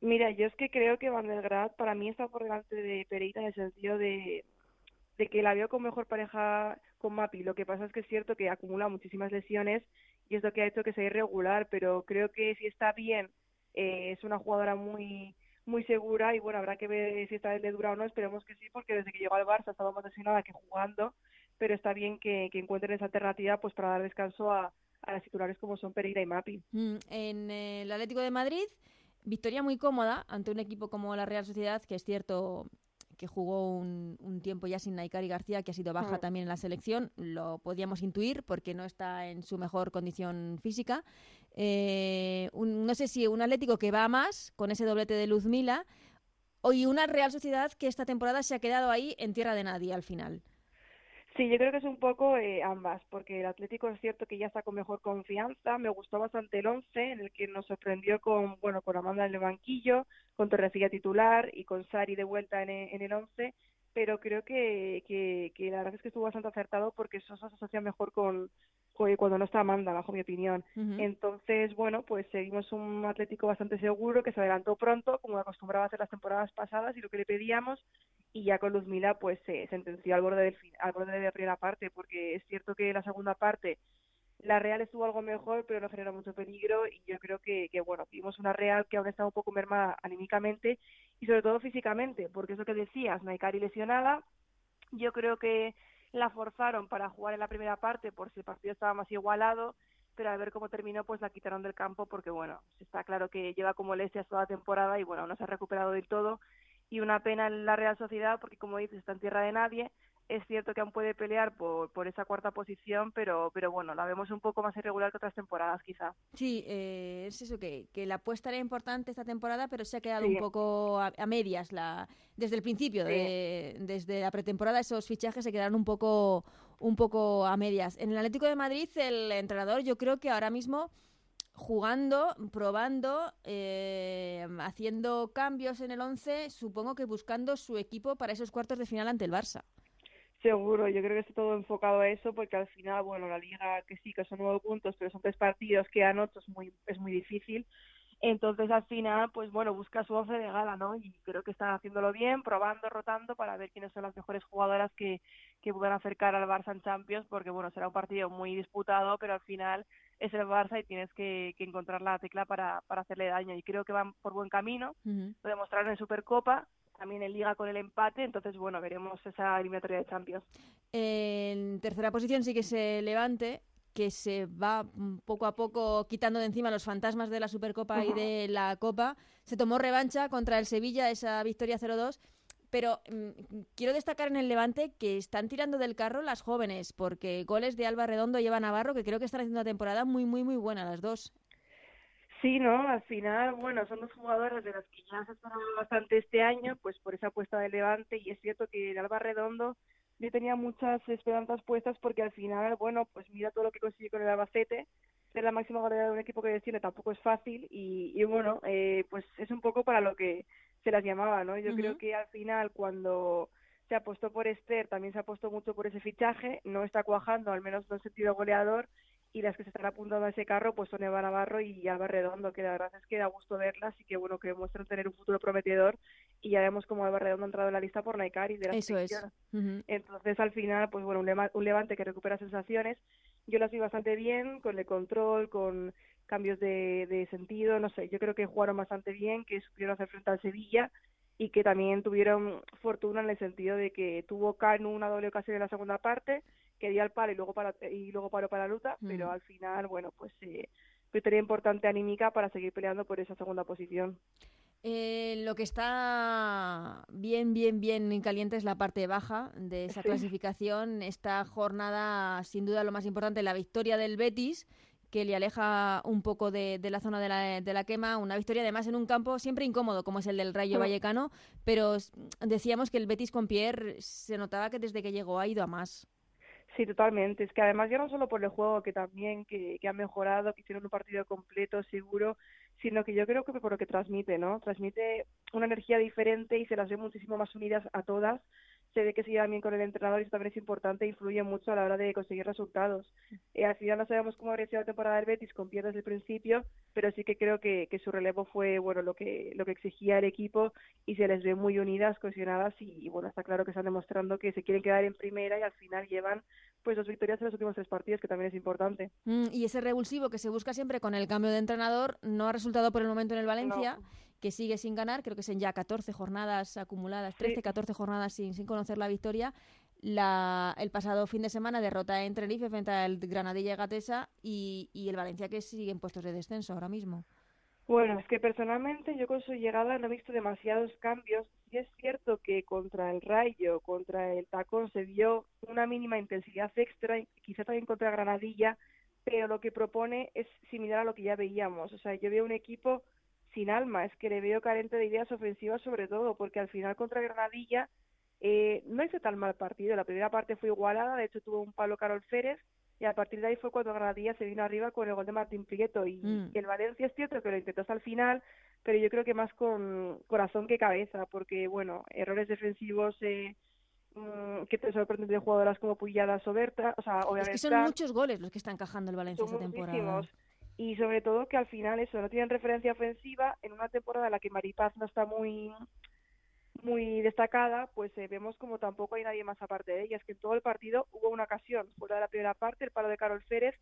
Mira, yo es que creo que Van der Graag para mí está por delante de Pereira en el sentido de, de que la veo con mejor pareja con Mapi. Lo que pasa es que es cierto que acumula muchísimas lesiones y es lo que ha hecho que sea irregular, pero creo que si está bien, eh, es una jugadora muy muy segura y bueno, habrá que ver si esta vez le dura o no, esperemos que sí, porque desde que llegó al Barça ha estado más lesionada que jugando, pero está bien que, que encuentren esa alternativa pues para dar descanso a, a las titulares como son Pereira y Mapi. Mm, en el Atlético de Madrid, victoria muy cómoda ante un equipo como la Real Sociedad, que es cierto que jugó un, un, tiempo ya sin Naikari García, que ha sido baja mm. también en la selección, lo podíamos intuir porque no está en su mejor condición física. Eh, un, no sé si un Atlético que va más con ese doblete de Luzmila y una Real Sociedad que esta temporada se ha quedado ahí en tierra de nadie al final. Sí, yo creo que es un poco eh, ambas, porque el Atlético es cierto que ya está con mejor confianza. Me gustó bastante el once, en el que nos sorprendió con, bueno, con Amanda en el banquillo, con Torrecilla titular y con Sari de vuelta en, en el once. Pero creo que, que, que, la verdad es que estuvo bastante acertado porque Sosa se asocia mejor con, cuando no está Amanda, bajo mi opinión. Entonces, bueno, pues seguimos un Atlético bastante seguro que se adelantó pronto, como acostumbraba a hacer las temporadas pasadas y lo que le pedíamos, y ya con Luzmila pues se sentenció al borde del al borde de la primera parte, porque es cierto que la segunda parte la Real estuvo algo mejor, pero no generó mucho peligro y yo creo que, bueno, vimos una Real que aún está un poco mermada anímicamente y sobre todo físicamente, porque es lo que decías, Naikari lesionada, yo creo que la forzaron para jugar en la primera parte por si el partido estaba más igualado, pero al ver cómo terminó, pues la quitaron del campo porque, bueno, está claro que lleva como lesias toda la temporada y, bueno, no se ha recuperado del todo. Y una pena en la Real Sociedad porque, como dices, está en tierra de nadie es cierto que aún puede pelear por, por esa cuarta posición, pero, pero bueno, la vemos un poco más irregular que otras temporadas, quizá. Sí, eh, es eso, que, que, la apuesta era importante esta temporada, pero se ha quedado un poco a, medias la, desde el principio, de, desde la pretemporada, esos fichajes se quedaron un poco, un poco a medias. En el Atlético de Madrid, el entrenador, yo creo que ahora mismo jugando, probando, eh, haciendo cambios en el 11, supongo que buscando su equipo para esos cuartos de final ante el Barça. Seguro, yo creo que está todo enfocado a eso porque al final, bueno, la liga que sí, que son nueve puntos, pero son tres partidos, quedan ocho, es muy, es muy difícil. Entonces, al final, pues bueno, busca su once de gala, ¿no? Y creo que están haciéndolo bien, probando, rotando para ver quiénes son las mejores jugadoras que, que puedan acercar al Barça en Champions, porque bueno, será un partido muy disputado, pero al final es el Barça y tienes que, que encontrar la tecla para, para hacerle daño. Y creo que van por buen camino, lo demostraron en Supercopa, también en Liga con el empate, entonces bueno, veremos esa eliminatoria de Champions. En tercera posición sí que se Levante, que se va poco a poco quitando de encima los fantasmas de la Supercopa y de la Copa. Se tomó revancha contra el Sevilla, esa victoria 0-2. Pero mm, quiero destacar en el Levante que están tirando del carro las jóvenes, porque goles de Alba Redondo y Eva Navarro, que creo que están haciendo una temporada muy, muy, muy buena las dos. Sí, ¿no? Al final, bueno, son dos jugadoras de las que ya se esperaba bastante este año, pues por esa apuesta de Levante, y es cierto que el Alba Redondo yo tenía muchas esperanzas puestas porque al final, bueno, pues mira todo lo que consigue con el Albacete, ser la máxima goleadora de un equipo que desciende tampoco es fácil y, y bueno, eh, pues es un poco para lo que se las llamaba, ¿no? Yo creo que al final cuando se apostó por Esther, también se apostó mucho por ese fichaje, no está cuajando, al menos no en sentido goleador, y las que se están apuntando a ese carro pues son Eva Navarro y Alba Redondo, que la verdad es que da gusto verlas y que bueno que muestran tener un futuro prometedor. Y ya vemos como Alba Redondo ha entrado en la lista por Naikari de la Eso es. Entonces al final pues bueno un, levante que recupera sensaciones, yo las vi bastante bien con el control, con cambios de, de sentido, no sé, yo creo que jugaron bastante bien, que supieron hacer frente al Sevilla y que también tuvieron fortuna en el sentido de que tuvo Canu una doble ocasión en la segunda parte, que dio al palo y luego para y luego paró para la luta, pero mm. al final, bueno, pues eh, victoria importante anímica para seguir peleando por esa segunda posición. Eh, lo que está bien, bien, bien caliente es la parte baja de esa clasificación. Esta jornada, sin duda, lo más importante, la victoria del Betis, que le aleja un poco de, la zona de la, de la, quema. Una victoria además en un campo siempre incómodo como es el del Rayo Vallecano, pero decíamos que el Betis con Pierre se notaba que desde que llegó ha ido a más. Sí, totalmente. Es que además ya no solo por el juego, que también que, que han mejorado, que hicieron un partido completo, seguro, sino que yo creo que por lo que transmite, ¿no? Transmite una energía diferente y se las ve muchísimo más unidas a todas se ve que se lleva bien con el entrenador y eso también es importante, influye mucho a la hora de conseguir resultados. Eh, al final no sabemos cómo habría sido la temporada del Betis con Pierre desde el principio, pero sí que creo que, que, su relevo fue bueno lo que lo que exigía el equipo y se les ve muy unidas, cohesionadas y, bueno, está claro que están demostrando que se quieren quedar en primera y al final llevan pues dos victorias en los últimos tres partidos, que también es importante. Mm, y ese revulsivo que se busca siempre con el cambio de entrenador no ha resultado por el momento en el Valencia que sigue sin ganar, creo que son ya 14 jornadas acumuladas, 13, 14 jornadas sin, sin conocer la victoria. La, el pasado fin de semana derrota en Tenerife frente al Granadilla y Gatesa y, y el Valencia que sigue en puestos de descenso ahora mismo. Bueno, es que personalmente yo con su llegada no he visto demasiados cambios. Y es cierto que contra el Rayo, contra el Tacón se vio una mínima intensidad extra, quizá también contra Granadilla, pero lo que propone es similar a lo que ya veíamos. O sea, yo veo un equipo sin alma, es que le veo carente de ideas ofensivas sobre todo, porque al final contra Granadilla eh, no hizo tan mal partido, la primera parte fue igualada, de hecho tuvo un palo Carol Férez, y a partir de ahí fue cuando Granadilla se vino arriba con el gol de Martín Prieto. Y, mm. el Valencia es cierto que lo intentó hasta el final, pero yo creo que más con corazón que cabeza, porque bueno, errores defensivos eh, mm, que te sorprenden de jugadoras como Puyadas o Berta, o sea, obviamente... Es que son muchos goles los que están encajando el Valencia esta temporada y sobre todo que al final eso no tienen referencia ofensiva en una temporada en la que Maripaz no está muy muy destacada, pues eh, vemos como tampoco hay nadie más aparte de ella. Es que en todo el partido hubo una ocasión, fuera de la primera parte, el palo de Carol Férez,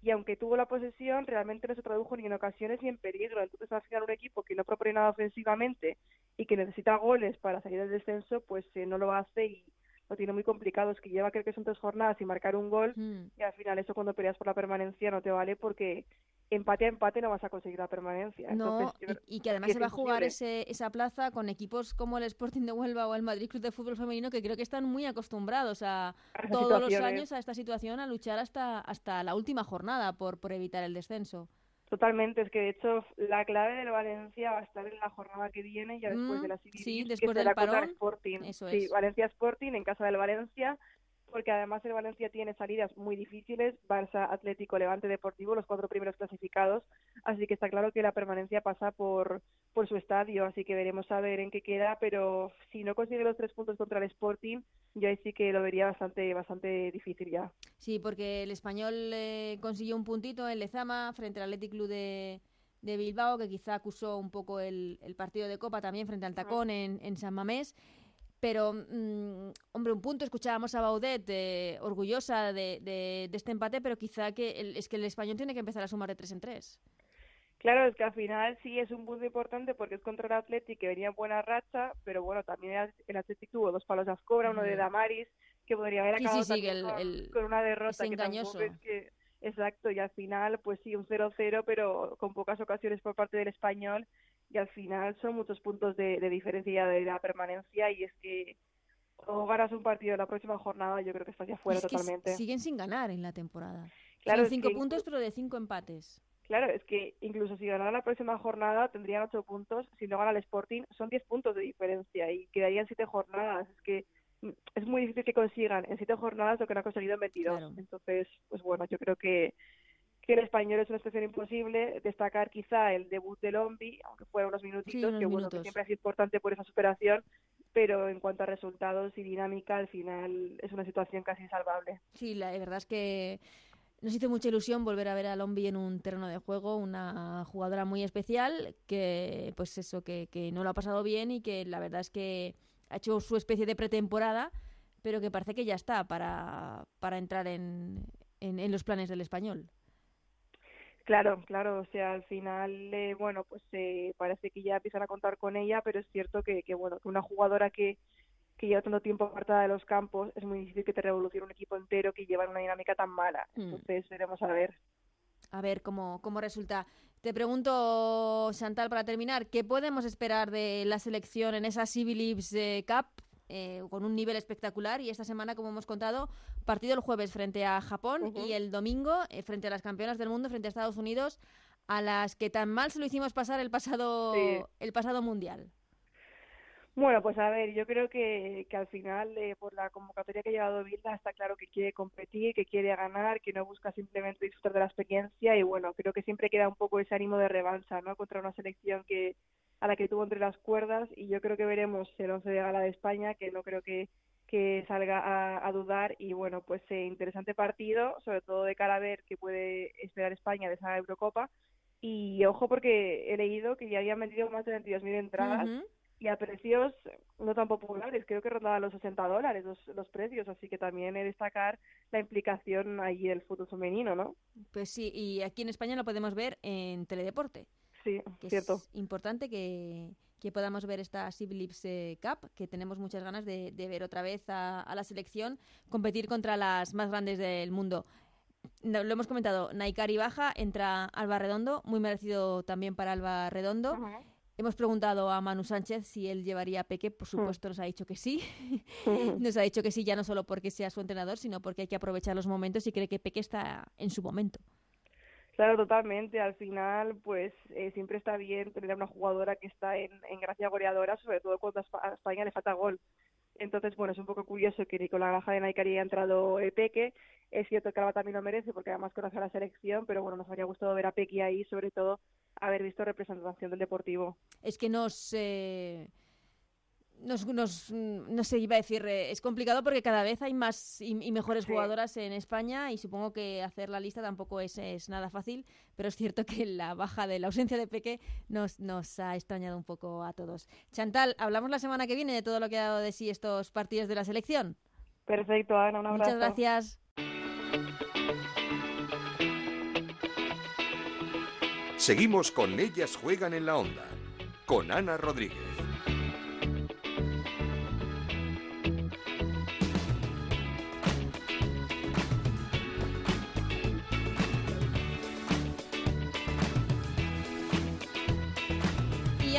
y aunque tuvo la posesión, realmente no se tradujo ni en ocasiones ni en peligro. Entonces, al final, un equipo que no propone nada ofensivamente y que necesita goles para salir del descenso, pues eh, no lo hace y lo tiene muy complicado. Es que lleva, creo que son tres jornadas y marcar un gol, hmm. y al final, eso cuando peleas por la permanencia no te vale porque empate a empate no vas a conseguir la permanencia. No, y, que además se va a jugar ese, esa plaza con equipos como el Sporting de Huelva o el Madrid Club de Fútbol Femenino que creo que están muy acostumbrados a, todos los años a esta situación, a luchar hasta, hasta la última jornada por, por evitar el descenso. Totalmente, es que de hecho la clave del Valencia va a estar en la jornada que viene, ya después mm, de la Civil, sí, después del parón, Sporting. sí, Valencia Sporting en casa del Valencia porque además el Valencia tiene salidas muy difíciles, Barça, Atlético, Levante, Deportivo, los cuatro primeros clasificados, así que está claro que la permanencia pasa por, por su estadio, así que veremos a ver en qué queda, pero si no consigue los tres puntos contra el Sporting, yo ahí sí que lo vería bastante, bastante difícil ya. Sí, porque el español eh, consiguió un puntito en Lezama frente al Athletic Club de, de Bilbao, que quizá acusó un poco el, el, partido de Copa también frente al Tacón en, en San Mamés. Pero, mm, hombre, un punto, escuchábamos a Baudet eh, orgullosa de, de, este empate, pero quizá que es que el español tiene que empezar a sumar de tres en tres. Claro, es que al final sí es un punto importante porque es contra el Athletic que venía en buena racha, pero bueno, también el Athletic tuvo dos palos a escobra, uno de Damaris, que podría haber acabado con, una derrota que engañoso. es que exacto, y al final pues sí, un 0-0, pero con pocas ocasiones por parte del español y al final son muchos puntos de, diferencia de la permanencia y es que o ganas un partido la próxima jornada, yo creo que estás ya fuera totalmente. siguen sin ganar en la temporada. Claro, son cinco puntos, pero de cinco empates. Claro, es que incluso si ganara la próxima jornada tendrían ocho puntos. Si no gana el Sporting, son diez puntos de diferencia y quedarían siete jornadas. Es que es muy difícil que consigan en siete jornadas lo que no han conseguido en 22. Entonces, pues bueno, yo creo que que el español es una situación imposible. Destacar quizá el debut de Lombi, aunque fuera unos minutitos, que bueno, que siempre es importante por esa superación, pero en cuanto a resultados y dinámica, al final es una situación casi insalvable. Sí, la verdad es que nos hizo mucha ilusión volver a ver a Lombi en un terreno de juego, una jugadora muy especial que, pues eso, que, que no lo ha pasado bien y que la verdad es que ha hecho su especie de pretemporada, pero que parece que ya está para, para entrar en, en los planes del español. Claro, claro, o sea, al final, eh, bueno, pues eh, parece que ya empiezan a contar con ella, pero es cierto que, que bueno, que una jugadora que, que lleva tanto tiempo apartada de los campos, es muy difícil que te revolucione un equipo entero que lleva una dinámica tan mala. Mm. Entonces, veremos a ver. A ver cómo, cómo resulta. Te pregunto, Chantal, para terminar, ¿qué podemos esperar de la selección en esa Civil eh, Cup? Eh, con un nivel espectacular y esta semana, como hemos contado, partido el jueves frente a Japón y el domingo eh, frente a las campeonas del mundo, frente a Estados Unidos, a las que tan mal se lo hicimos pasar el pasado, el pasado mundial. Bueno, pues a ver, yo creo que, que al final, eh, por la convocatoria que ha llevado Vilda, está claro que quiere competir, que quiere ganar, que no busca simplemente disfrutar de la experiencia y bueno, creo que siempre queda un poco ese ánimo de revancha, ¿no? Contra una selección que a la que tuvo entre las cuerdas y yo creo que veremos el 11 de gala de España, que no creo que, que salga a, dudar y bueno, pues eh, interesante partido, sobre todo de cara a ver qué puede esperar España de esa Eurocopa y ojo porque he leído que ya habían vendido más de 22.000 entradas y a precios no tan populares, creo que rondaban los 60 dólares los, los precios, así que también he destacar la implicación ahí del fútbol femenino, ¿no? Pues sí, y aquí en España lo podemos ver en Teledeporte. Sí, cierto. Es importante que, que podamos ver esta Siblips eh, Cup, que tenemos muchas ganas de, ver otra vez a, la selección competir contra las más grandes del mundo. lo hemos comentado, Naikari baja, entra Alba Redondo, muy merecido también para Alba Redondo. Hemos preguntado a Manu Sánchez si él llevaría a Peque, por supuesto nos ha dicho que sí. Nos ha dicho que sí, ya no solo porque sea su entrenador, sino porque hay que aprovechar los momentos y cree que Peque está en su momento. Claro, totalmente. Al final, pues eh, siempre está bien tener a una jugadora que está en, en gracia goleadora, sobre todo cuando a España le falta gol. Entonces, bueno, es un poco curioso que con la baja de Naikari haya entrado eh, Peque. Es cierto que Alba también lo merece porque además conoce a la selección, pero bueno, nos habría gustado ver a Peque ahí, sobre todo haber visto representación del Deportivo. Es que nos... Eh, nos, nos, no sé, iba a decir, eh, es complicado porque cada vez hay más y, mejores jugadoras en España y supongo que hacer la lista tampoco es, es, nada fácil, pero es cierto que la baja de la ausencia de Peque nos, nos ha extrañado un poco a todos. Chantal, hablamos la semana que viene de todo lo que ha dado de sí estos partidos de la selección. Perfecto, Ana, un abrazo. Muchas gracias. Seguimos con Ellas Juegan en la Onda, con Ana Rodríguez.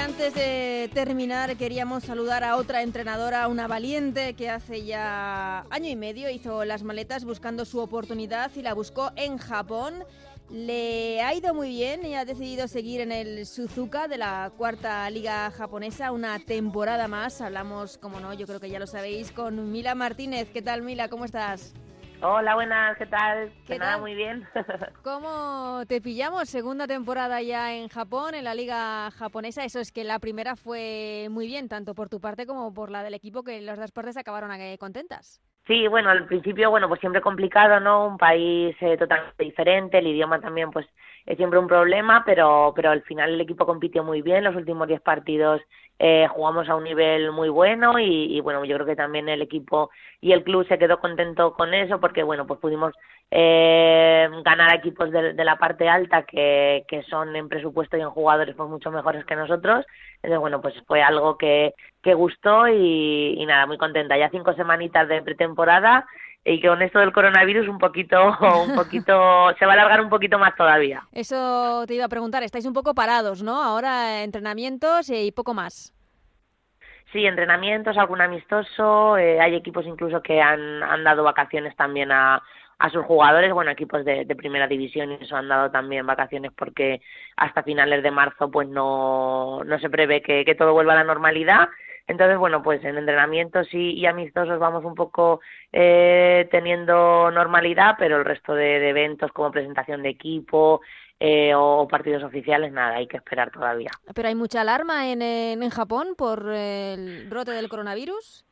Antes de terminar, queríamos saludar a otra entrenadora, una valiente que hace ya año y medio hizo las maletas buscando su oportunidad y la buscó en Japón. Le ha ido muy bien y ha decidido seguir en el Suzuka de la cuarta liga japonesa una temporada más. Hablamos, como no, yo creo que ya lo sabéis, con Mila Martínez. ¿Qué tal, Mila? ¿Cómo estás? Hola, buenas, ¿qué tal? ¿Qué Nada, muy bien. ¿Cómo te pillamos? Segunda temporada ya en Japón, en la liga japonesa. Eso es que la primera fue muy bien, tanto por tu parte como por la del equipo, que las dos partes acabaron contentas. Sí, bueno, al principio, bueno, pues siempre complicado, ¿no? Un país eh, totalmente diferente, el idioma también, pues es siempre un problema, pero, pero al final el equipo compitió muy bien, los últimos 10 partidos eh, jugamos a un nivel muy bueno y, bueno, yo creo que también el equipo y el club se quedó contento con eso porque, bueno, pues pudimos eh, ganar equipos de, la parte alta que, que son en presupuesto y en jugadores pues mucho mejores que nosotros. Entonces, bueno, pues fue algo que, que gustó y, y nada, muy contenta. Ya cinco semanitas de pretemporada y con esto del coronavirus un poquito, un poquito, se va a alargar un poquito más todavía. Eso te iba a preguntar, estáis un poco parados, ¿no? Ahora entrenamientos y poco más. Sí, entrenamientos, algún amistoso, eh, hay equipos incluso que han, han dado vacaciones también a, a sus jugadores, bueno, equipos de, de, primera división y eso han dado también vacaciones porque hasta finales de marzo pues no, no se prevé que, que todo vuelva a la normalidad entonces, bueno, pues en entrenamientos y, amistosos vamos un poco eh, teniendo normalidad, pero el resto de, eventos como presentación de equipo eh, o partidos oficiales, nada, hay que esperar todavía. ¿Pero hay mucha alarma en, en Japón por el brote del coronavirus?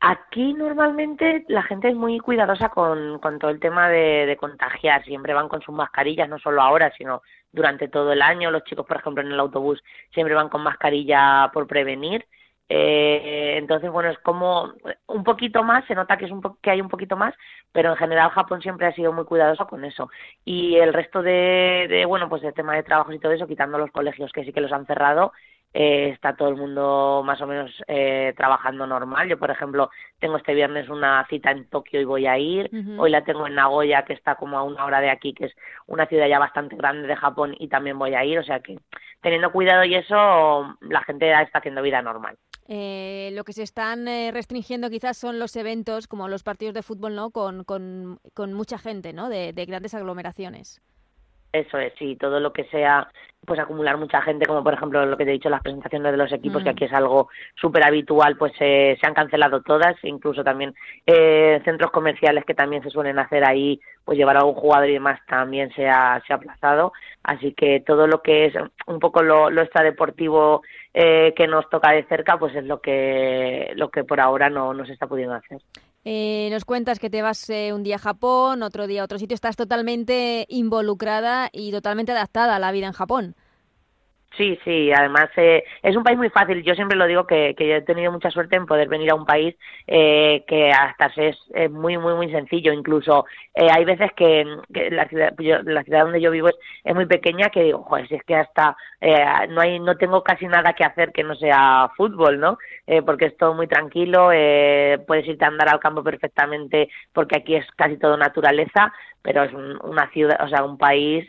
Aquí normalmente la gente es muy cuidadosa con, con todo el tema de, de, contagiar. Siempre van con sus mascarillas, no solo ahora, sino durante todo el año. Los chicos, por ejemplo, en el autobús siempre van con mascarilla por prevenir. Eh, entonces, bueno, es como un poquito más, se nota que, es un que hay un poquito más, pero en general Japón siempre ha sido muy cuidadoso con eso. Y el resto de, de bueno, pues el tema de trabajos y todo eso, quitando los colegios que sí que los han cerrado, eh, está todo el mundo más o menos eh, trabajando normal. Yo, por ejemplo, tengo este viernes una cita en Tokio y voy a ir. Hoy la tengo en Nagoya, que está como a una hora de aquí, que es una ciudad ya bastante grande de Japón, y también voy a ir. O sea que, teniendo cuidado y eso, la gente está haciendo vida normal. Eh, lo que se están eh, restringiendo quizás son los eventos como los partidos de fútbol, ¿no? Con, con, con mucha gente, ¿no? De, grandes aglomeraciones. Eso es, sí, todo lo que sea pues acumular mucha gente, como por ejemplo lo que te he dicho, las presentaciones de los equipos, que mm. aquí es algo súper habitual, pues se han cancelado todas, incluso también eh, centros comerciales que también se suelen hacer ahí, pues llevar a algún jugador y demás también se ha, se ha aplazado, así que todo lo que es un poco lo, lo extradeportivo eh, que nos toca de cerca, pues es lo que, lo que por ahora no, no se está pudiendo hacer. Eh, nos cuentas que te vas eh, un día a Japón, otro día a otro sitio. Estás totalmente involucrada y totalmente adaptada a la vida en Japón. Sí, sí, además eh, es un país muy fácil. Yo siempre lo digo que, que yo he tenido mucha suerte en poder venir a un país eh, que hasta es, muy, muy, muy sencillo. Incluso eh, hay veces que, la, ciudad, la ciudad donde yo vivo es, es muy pequeña que digo, joder, si es que hasta eh, no hay, no tengo casi nada que hacer que no sea fútbol, ¿no? Eh, porque es todo muy tranquilo, puedes irte a andar al campo perfectamente porque aquí es casi todo naturaleza, pero es una ciudad, o sea, un país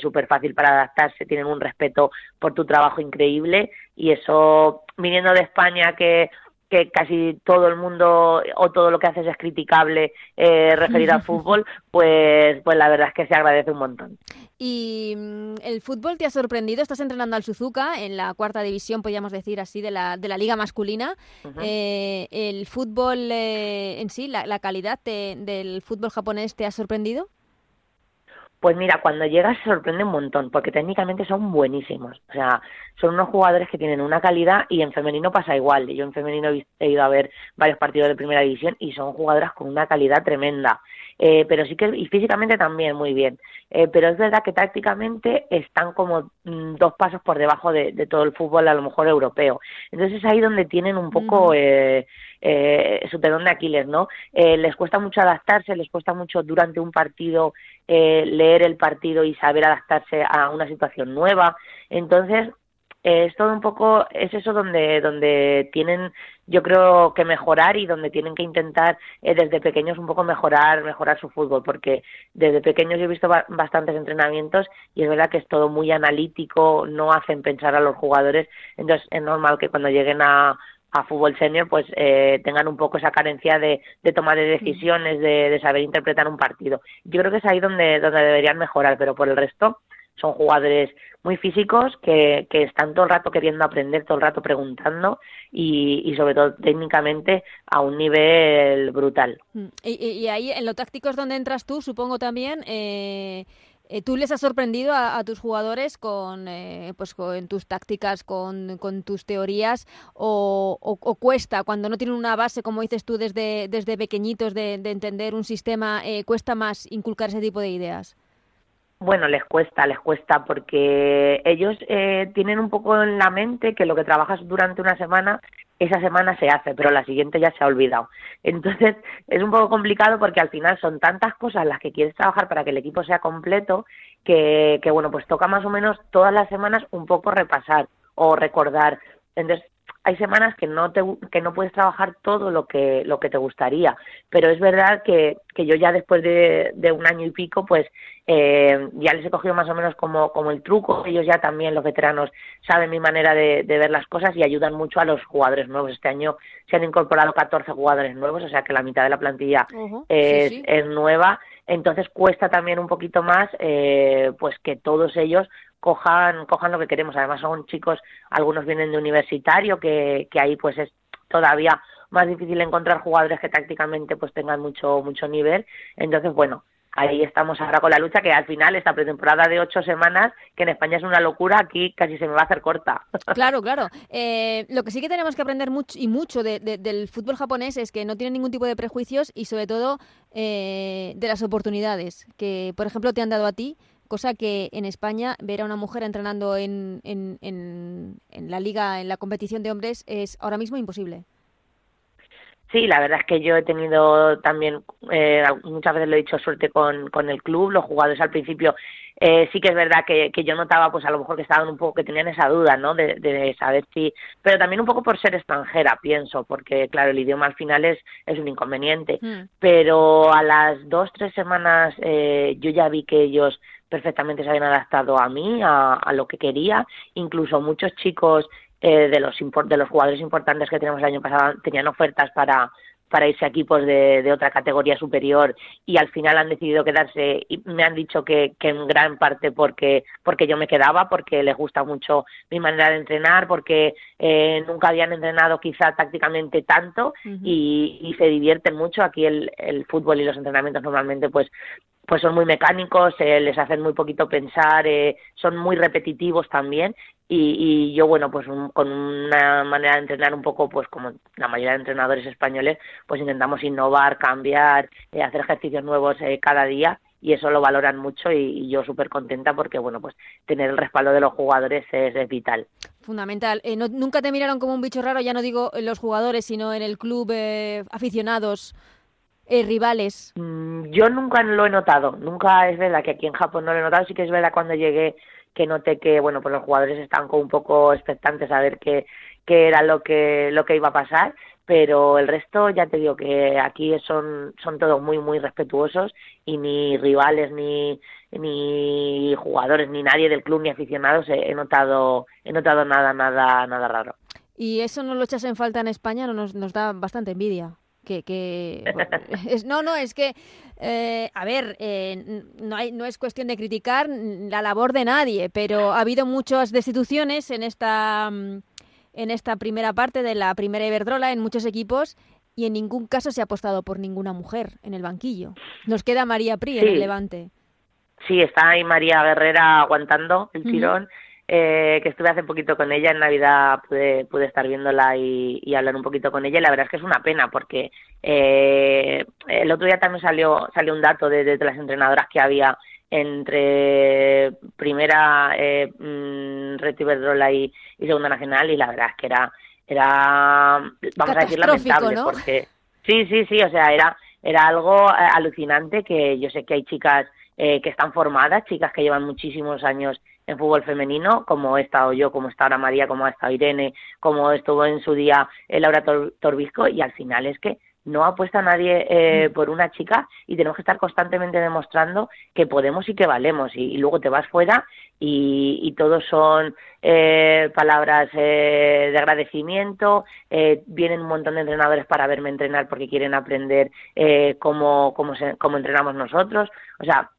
súper fácil para adaptarse, tienen un respeto por tu trabajo increíble y eso, viniendo de España que que casi todo el mundo o todo lo que haces es criticable eh, referido al fútbol, pues, pues la verdad es que se agradece un montón. ¿Y mm, el fútbol te ha sorprendido? Estás entrenando al Suzuka en la cuarta división, podríamos decir así, de la, de la liga masculina. eh, ¿El fútbol eh, en sí, la, la calidad del fútbol japonés te ha sorprendido? Pues mira, cuando llegas se sorprende un montón, porque técnicamente son buenísimos. O sea, son unos jugadores que tienen una calidad y en femenino pasa igual. Yo en femenino he ido a ver varios partidos de primera división y son jugadoras con una calidad tremenda. Eh, pero sí que, y físicamente también muy bien. Eh, pero es verdad que tácticamente están como dos pasos por debajo de, de, todo el fútbol, a lo mejor europeo. Entonces es ahí donde tienen un poco. Eh, eh, su telón de Aquiles, ¿no? Eh, les cuesta mucho adaptarse, les cuesta mucho durante un partido eh, leer el partido y saber adaptarse a una situación nueva. Entonces, eh, es todo un poco, es eso donde, donde tienen, yo creo que mejorar y donde tienen que intentar eh, desde pequeños un poco mejorar, mejorar su fútbol, porque desde pequeños yo he visto ba bastantes entrenamientos y es verdad que es todo muy analítico, no hacen pensar a los jugadores, entonces es normal que cuando lleguen a, a fútbol senior pues eh, tengan un poco esa carencia de, de toma de decisiones, de, de, saber interpretar un partido. Yo creo que es ahí donde, donde deberían mejorar, pero por el resto son jugadores muy físicos que, que están todo el rato queriendo aprender, todo el rato preguntando y, y sobre todo técnicamente a un nivel brutal. Mm. Y, y, ahí en lo táctico es donde entras tú, supongo también. Eh eh, ¿Tú les has sorprendido a, tus jugadores con, eh, pues con tus tácticas, con, con tus teorías o, o, cuesta cuando no tienen una base, como dices tú, desde, desde pequeñitos de, de entender un sistema, eh, cuesta más inculcar ese tipo de ideas? Bueno, les cuesta, les cuesta porque ellos eh, tienen un poco en la mente que lo que trabajas durante una semana, esa semana se hace, pero la siguiente ya se ha olvidado. Entonces es un poco complicado porque al final son tantas cosas las que quieres trabajar para que el equipo sea completo que, que bueno, pues toca más o menos todas las semanas un poco repasar o recordar. Entonces hay semanas que no te que no puedes trabajar todo lo que lo que te gustaría pero es verdad que, que yo ya después de, de un año y pico pues eh, ya les he cogido más o menos como como el truco ellos ya también los veteranos saben mi manera de, de ver las cosas y ayudan mucho a los jugadores nuevos este año se han incorporado 14 jugadores nuevos o sea que la mitad de la plantilla uh -huh. es, sí, sí. es nueva entonces cuesta también un poquito más eh, pues que todos ellos cojan, cojan lo que queremos. Además son chicos, algunos vienen de universitario, que, que ahí pues es todavía más difícil encontrar jugadores que tácticamente pues tengan mucho, mucho nivel. Entonces, bueno, ahí estamos ahora con la lucha que al final esta pretemporada de ocho semanas que en España es una locura aquí casi se me va a hacer corta claro claro eh, lo que sí que tenemos que aprender mucho y mucho de, de, del fútbol japonés es que no tiene ningún tipo de prejuicios y sobre todo eh, de las oportunidades que por ejemplo te han dado a ti cosa que en España ver a una mujer entrenando en, en, en, en la liga, en la competición de hombres, es ahora mismo imposible. Sí, la verdad es que yo he tenido también, eh, muchas veces lo he dicho, suerte con, con el club, los jugadores al principio eh, sí que es verdad que, que yo notaba pues a lo mejor que estaban un poco, que tenían esa duda, ¿no? De, de saber si, pero también un poco por ser extranjera, pienso, porque claro, el idioma al final es, es un inconveniente, mm. pero a las dos, tres semanas eh, yo ya vi que ellos perfectamente se habían adaptado a mí, a, a lo que quería, incluso muchos chicos eh, de los de los jugadores importantes que tenemos el año pasado tenían ofertas para para irse a equipos de, de, otra categoría superior y al final han decidido quedarse y me han dicho que, que en gran parte porque porque yo me quedaba porque les gusta mucho mi manera de entrenar porque eh, nunca habían entrenado quizá tácticamente tanto y, y, se divierten mucho. Aquí el, el fútbol y los entrenamientos normalmente pues pues son muy mecánicos, eh, les hacen muy poquito pensar, eh, son muy repetitivos también y, y yo bueno pues con una manera de entrenar un poco pues como la mayoría de entrenadores españoles pues intentamos innovar, cambiar, eh, hacer ejercicios nuevos eh, cada día y eso lo valoran mucho y, yo súper contenta porque bueno pues tener el respaldo de los jugadores es, vital. Fundamental. Eh, no, nunca te miraron como un bicho raro, ya no digo los jugadores, sino en el club aficionados eh, rivales? Mm, yo nunca lo he notado, nunca es verdad que aquí en Japón no lo he notado, sí que es verdad cuando llegué que noté que bueno pues los jugadores estaban como un poco expectantes a ver qué, qué era lo que lo que iba a pasar. Pero el resto ya te digo que aquí son son todos muy muy respetuosos y ni rivales ni ni jugadores ni nadie del club ni aficionados he, he notado he notado nada nada nada raro. Y eso no lo echas en falta en España no nos, nos da bastante envidia que, que es, no no es que eh, a ver eh, no hay no es cuestión de criticar la labor de nadie pero ha habido muchas destituciones en esta en esta primera parte de la primera Iberdrola en muchos equipos y en ningún caso se ha apostado por ninguna mujer en el banquillo. Nos queda María Pri sí. en el Levante. Sí está ahí María Guerrera aguantando el tirón uh -huh eh, que estuve hace poquito con ella en Navidad pude, pude estar viéndola y, y, hablar un poquito con ella y la verdad es que es una pena porque eh, el otro día también salió salió un dato de, de, las entrenadoras que había entre primera eh, mmm, Reto Iberdrola y, y, segunda nacional y la verdad es que era era vamos a decir lamentable ¿no? porque sí sí sí o sea era era algo eh, alucinante que yo sé que hay chicas eh, que están formadas chicas que llevan muchísimos años en fútbol femenino, como he estado yo, como está ahora María, como ha estado Irene, como estuvo en su día eh, Laura Tor Torbisco, y al final es que no apuesta nadie eh, por una chica y tenemos que estar constantemente demostrando que podemos y que valemos y, y luego te vas fuera y, y todos son eh, palabras eh, de agradecimiento eh, vienen un montón de entrenadores para verme entrenar porque quieren aprender eh, cómo, cómo, se, cómo entrenamos nosotros. O sea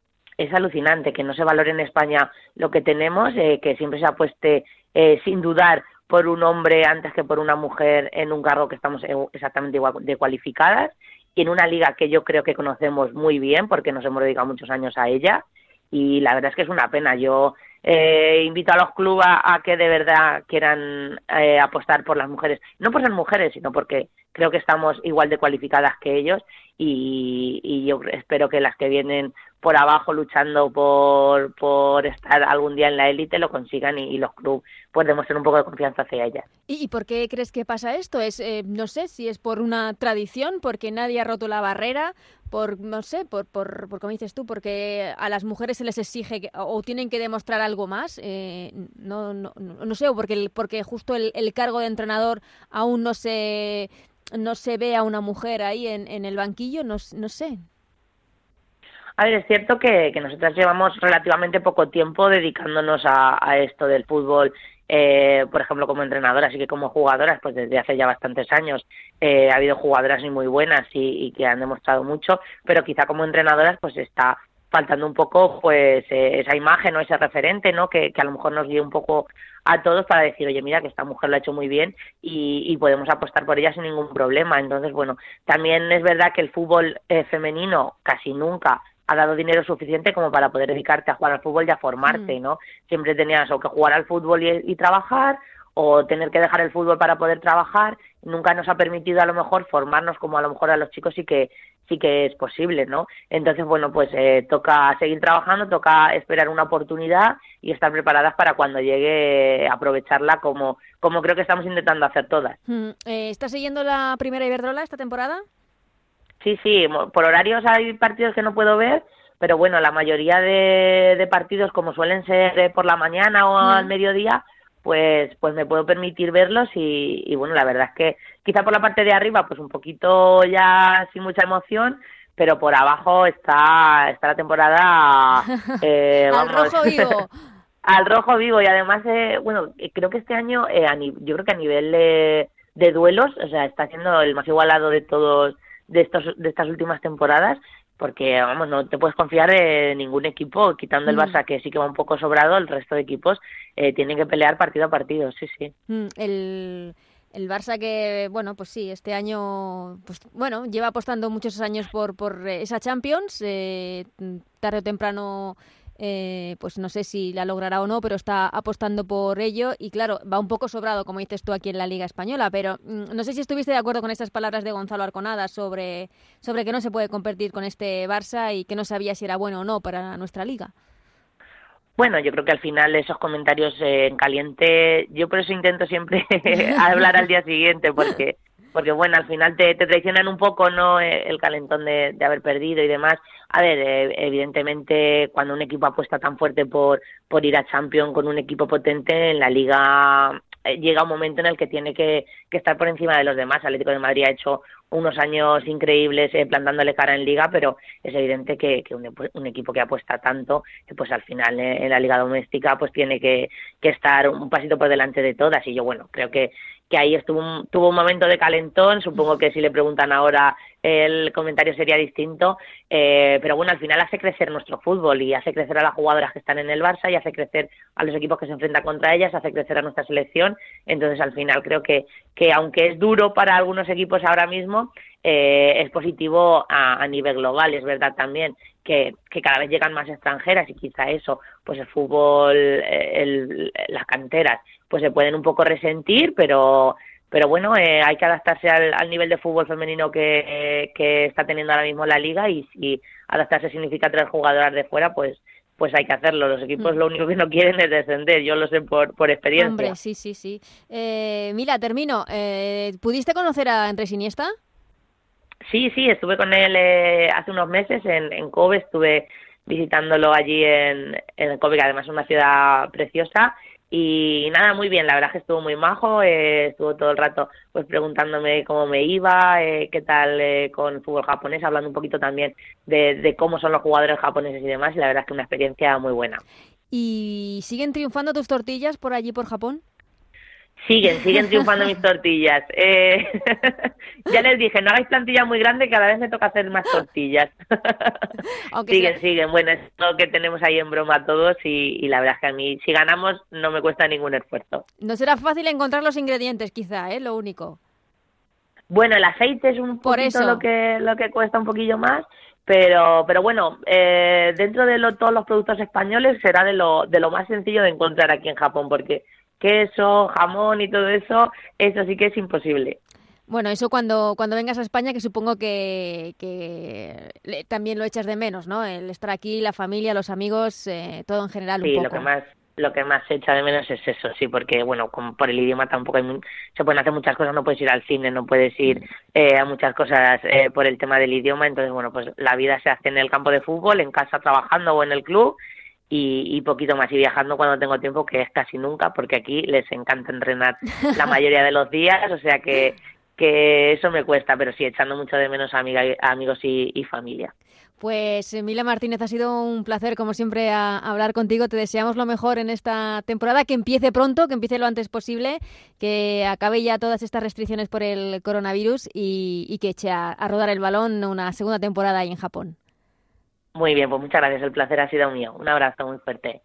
es alucinante que no se valore en España lo que tenemos, eh, que siempre se apueste eh, sin dudar por un hombre antes que por una mujer en un cargo que estamos exactamente igual de cualificadas y en una liga que yo creo que conocemos muy bien porque nos hemos dedicado muchos años a ella y la verdad es que es una pena. Yo eh, invito a los clubes a, a, que de verdad quieran eh, apostar por las mujeres, no por ser mujeres, sino porque creo que estamos igual de cualificadas que ellos y, y yo espero que las que vienen por abajo luchando por, por estar algún día en la élite lo consigan y, los clubes pues demuestren un poco de confianza hacia ellas. ¿Y, ¿Y, por qué crees que pasa esto? Es eh, no sé si es por una tradición, porque nadie ha roto la barrera, por no sé, por, por, por como dices tú, porque a las mujeres se les exige que, o tienen que demostrar algo más, eh, no, no, no, sé, o porque, porque justo el cargo de entrenador aún no se no se ve a una mujer ahí en, en el banquillo, no, no sé. A ver, es cierto que, que nosotras llevamos relativamente poco tiempo dedicándonos a, a esto del fútbol, eh, por ejemplo, como entrenadoras y que como jugadoras, pues desde hace ya bastantes años eh, ha habido jugadoras muy buenas y, y, que han demostrado mucho, pero quizá como entrenadoras pues está faltando un poco pues eh, esa imagen o ese referente, ¿no? Que, que a lo mejor nos guíe un poco a todos para decir, oye, mira, que esta mujer lo ha hecho muy bien y, y podemos apostar por ella sin ningún problema. Entonces, bueno, también es verdad que el fútbol eh, femenino casi nunca ha dado dinero suficiente como para poder dedicarte a jugar al fútbol y a formarte, mm. ¿no? Siempre tenías o que jugar al fútbol y, y trabajar o tener que dejar el fútbol para poder trabajar, nunca nos ha permitido a lo mejor formarnos como a lo mejor a los chicos sí que sí que es posible, ¿no? Entonces, bueno, pues eh, toca seguir trabajando, toca esperar una oportunidad y estar preparadas para cuando llegue aprovecharla como, como creo que estamos intentando hacer todas. Mm, eh, ¿Estás siguiendo la primera Iberdrola esta temporada? Sí, sí, por horarios hay partidos que no puedo ver, pero bueno, la mayoría de, de partidos como suelen ser por la mañana o mm. al mediodía, pues pues me puedo permitir verlos y, y, bueno la verdad es que quizá por la parte de arriba pues un poquito ya sin mucha emoción pero por abajo está está la temporada eh, vamos, al rojo vivo. Al rojo vivo y además eh, bueno creo que este año eh, a yo creo que a nivel de de duelos, o sea, está siendo el más igualado de todos de estos de estas últimas temporadas porque vamos no te puedes confiar en ningún equipo quitando el Mm. Barça que sí que va un poco sobrado el resto de equipos eh, tienen que pelear partido a partido sí sí Mm, El, el Barça que, bueno, pues sí, este año, pues bueno, lleva apostando muchos años por, por eh, esa Champions. eh, tarde o temprano, eh, pues no sé si la logrará o no, pero está apostando por ello. Y claro, va un poco sobrado, como dices tú, aquí en la Liga Española. Pero mm, no sé si estuviste de acuerdo con estas palabras de Gonzalo Arconada sobre, sobre que no se puede competir con este Barça y que no sabía si era bueno o no para nuestra liga. Bueno, yo creo que al final esos comentarios eh, en caliente, yo por eso intento siempre hablar al día siguiente, porque porque bueno, al final te, te traicionan un poco, ¿no? Eh, El calentón de, de haber perdido y demás. A ver, eh, evidentemente cuando un equipo apuesta tan fuerte por, por ir a Champions con un equipo potente en la liga eh, llega un momento en el que tiene que, que estar por encima de los demás. Atlético de Madrid ha hecho unos años increíbles eh, plantándole cara en liga, pero es evidente que, que un, un, equipo que apuesta tanto, eh, pues al final eh, en la liga doméstica pues tiene que, que, estar un pasito por delante de todas. Y yo, bueno, creo que, que ahí estuvo un, tuvo un momento de calentón. Supongo que si le preguntan ahora el comentario sería distinto, eh, pero bueno, al final hace crecer nuestro fútbol y hace crecer a las jugadoras que están en el Barça y hace crecer a los equipos que se enfrentan contra ellas, hace crecer a nuestra selección. Entonces, al final creo que, que aunque es duro para algunos equipos ahora mismo, eh, es positivo a, a, nivel global. Es verdad también que, que, cada vez llegan más extranjeras y quizá eso, pues el fútbol, el, las canteras, pues se pueden un poco resentir, pero pero bueno, eh, hay que adaptarse al, al, nivel de fútbol femenino que, que, está teniendo ahora mismo la liga y si adaptarse significa traer jugadoras de fuera, pues pues hay que hacerlo. Los equipos mm. lo único que no quieren es descender, yo lo sé por, por experiencia. Hombre, sí, sí, sí. Eh, Mila, termino. Eh, ¿Pudiste conocer a Andrés Iniesta? Sí, sí, estuve con él eh, hace unos meses en, en Kobe, estuve visitándolo allí en, en Kobe, que además es una ciudad preciosa. Y nada, muy bien, la verdad que estuvo muy majo, eh, estuvo todo el rato pues preguntándome cómo me iba, eh, qué tal eh, con el fútbol japonés, hablando un poquito también de, de cómo son los jugadores japoneses y demás, y la verdad es que una experiencia muy buena. ¿Y siguen triunfando tus tortillas por allí, por Japón? Siguen, siguen triunfando mis tortillas. Eh, ya les dije, no hagáis plantilla muy grande, cada vez me toca hacer más tortillas. Aunque siguen, sea... siguen. Bueno, es lo que tenemos ahí en broma todos y, y, la verdad es que a mí, si ganamos, no me cuesta ningún esfuerzo. No será fácil encontrar los ingredientes, quizá, ¿eh? Lo único. Bueno, el aceite es un Por poquito eso. lo que lo que cuesta un poquillo más, pero pero bueno, eh, dentro de lo, todos los productos españoles será de lo de lo más sencillo de encontrar aquí en Japón, porque queso, jamón y todo eso, eso sí que es imposible. Bueno, eso cuando, cuando vengas a España, que supongo que, que le, también lo echas de menos, ¿no? El estar aquí, la familia, los amigos, eh, todo en general sí, lo que más lo que más se echa de menos es eso, sí, porque bueno, como por el idioma tampoco hay, se pueden hacer muchas cosas, no puedes ir al cine, no puedes ir eh, a muchas cosas eh, por el tema del idioma, entonces bueno, pues la vida se hace en el campo de fútbol, en casa trabajando o en el club y, y, poquito más. Y viajando cuando tengo tiempo que es casi nunca porque aquí les encanta entrenar la mayoría de los días o sea que que eso me cuesta pero sí echando mucho de menos a, amiga, a amigos y, y, familia. Pues Mila Martínez ha sido un placer como siempre a, a hablar contigo. Te deseamos lo mejor en esta temporada que empiece pronto que empiece lo antes posible que acabe ya todas estas restricciones por el coronavirus y, y que eche a, a rodar el balón una segunda temporada ahí en Japón muy bien, pues muchas gracias. El placer ha sido mío. Un abrazo muy fuerte.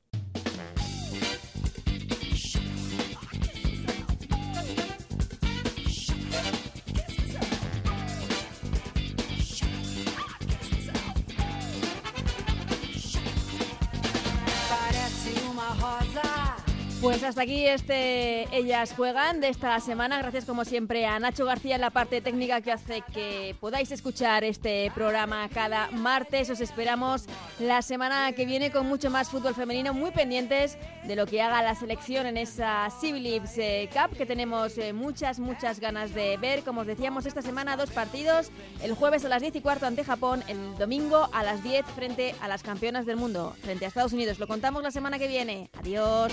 Pues hasta aquí este Ellas Juegan de esta semana. Gracias como siempre a Nacho García en la parte técnica que hace que podáis escuchar este programa cada martes. Os esperamos la semana que viene con mucho más fútbol femenino, muy pendientes de lo que haga la selección en esa Civilibs Cup que tenemos eh, muchas, muchas ganas de ver. Como os decíamos, esta semana dos partidos. El jueves a las 10 y cuarto ante Japón, el domingo a las 10 frente a las campeonas del mundo, frente a Estados Unidos. Lo contamos la semana que viene. Adiós.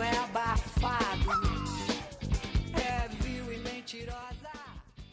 square.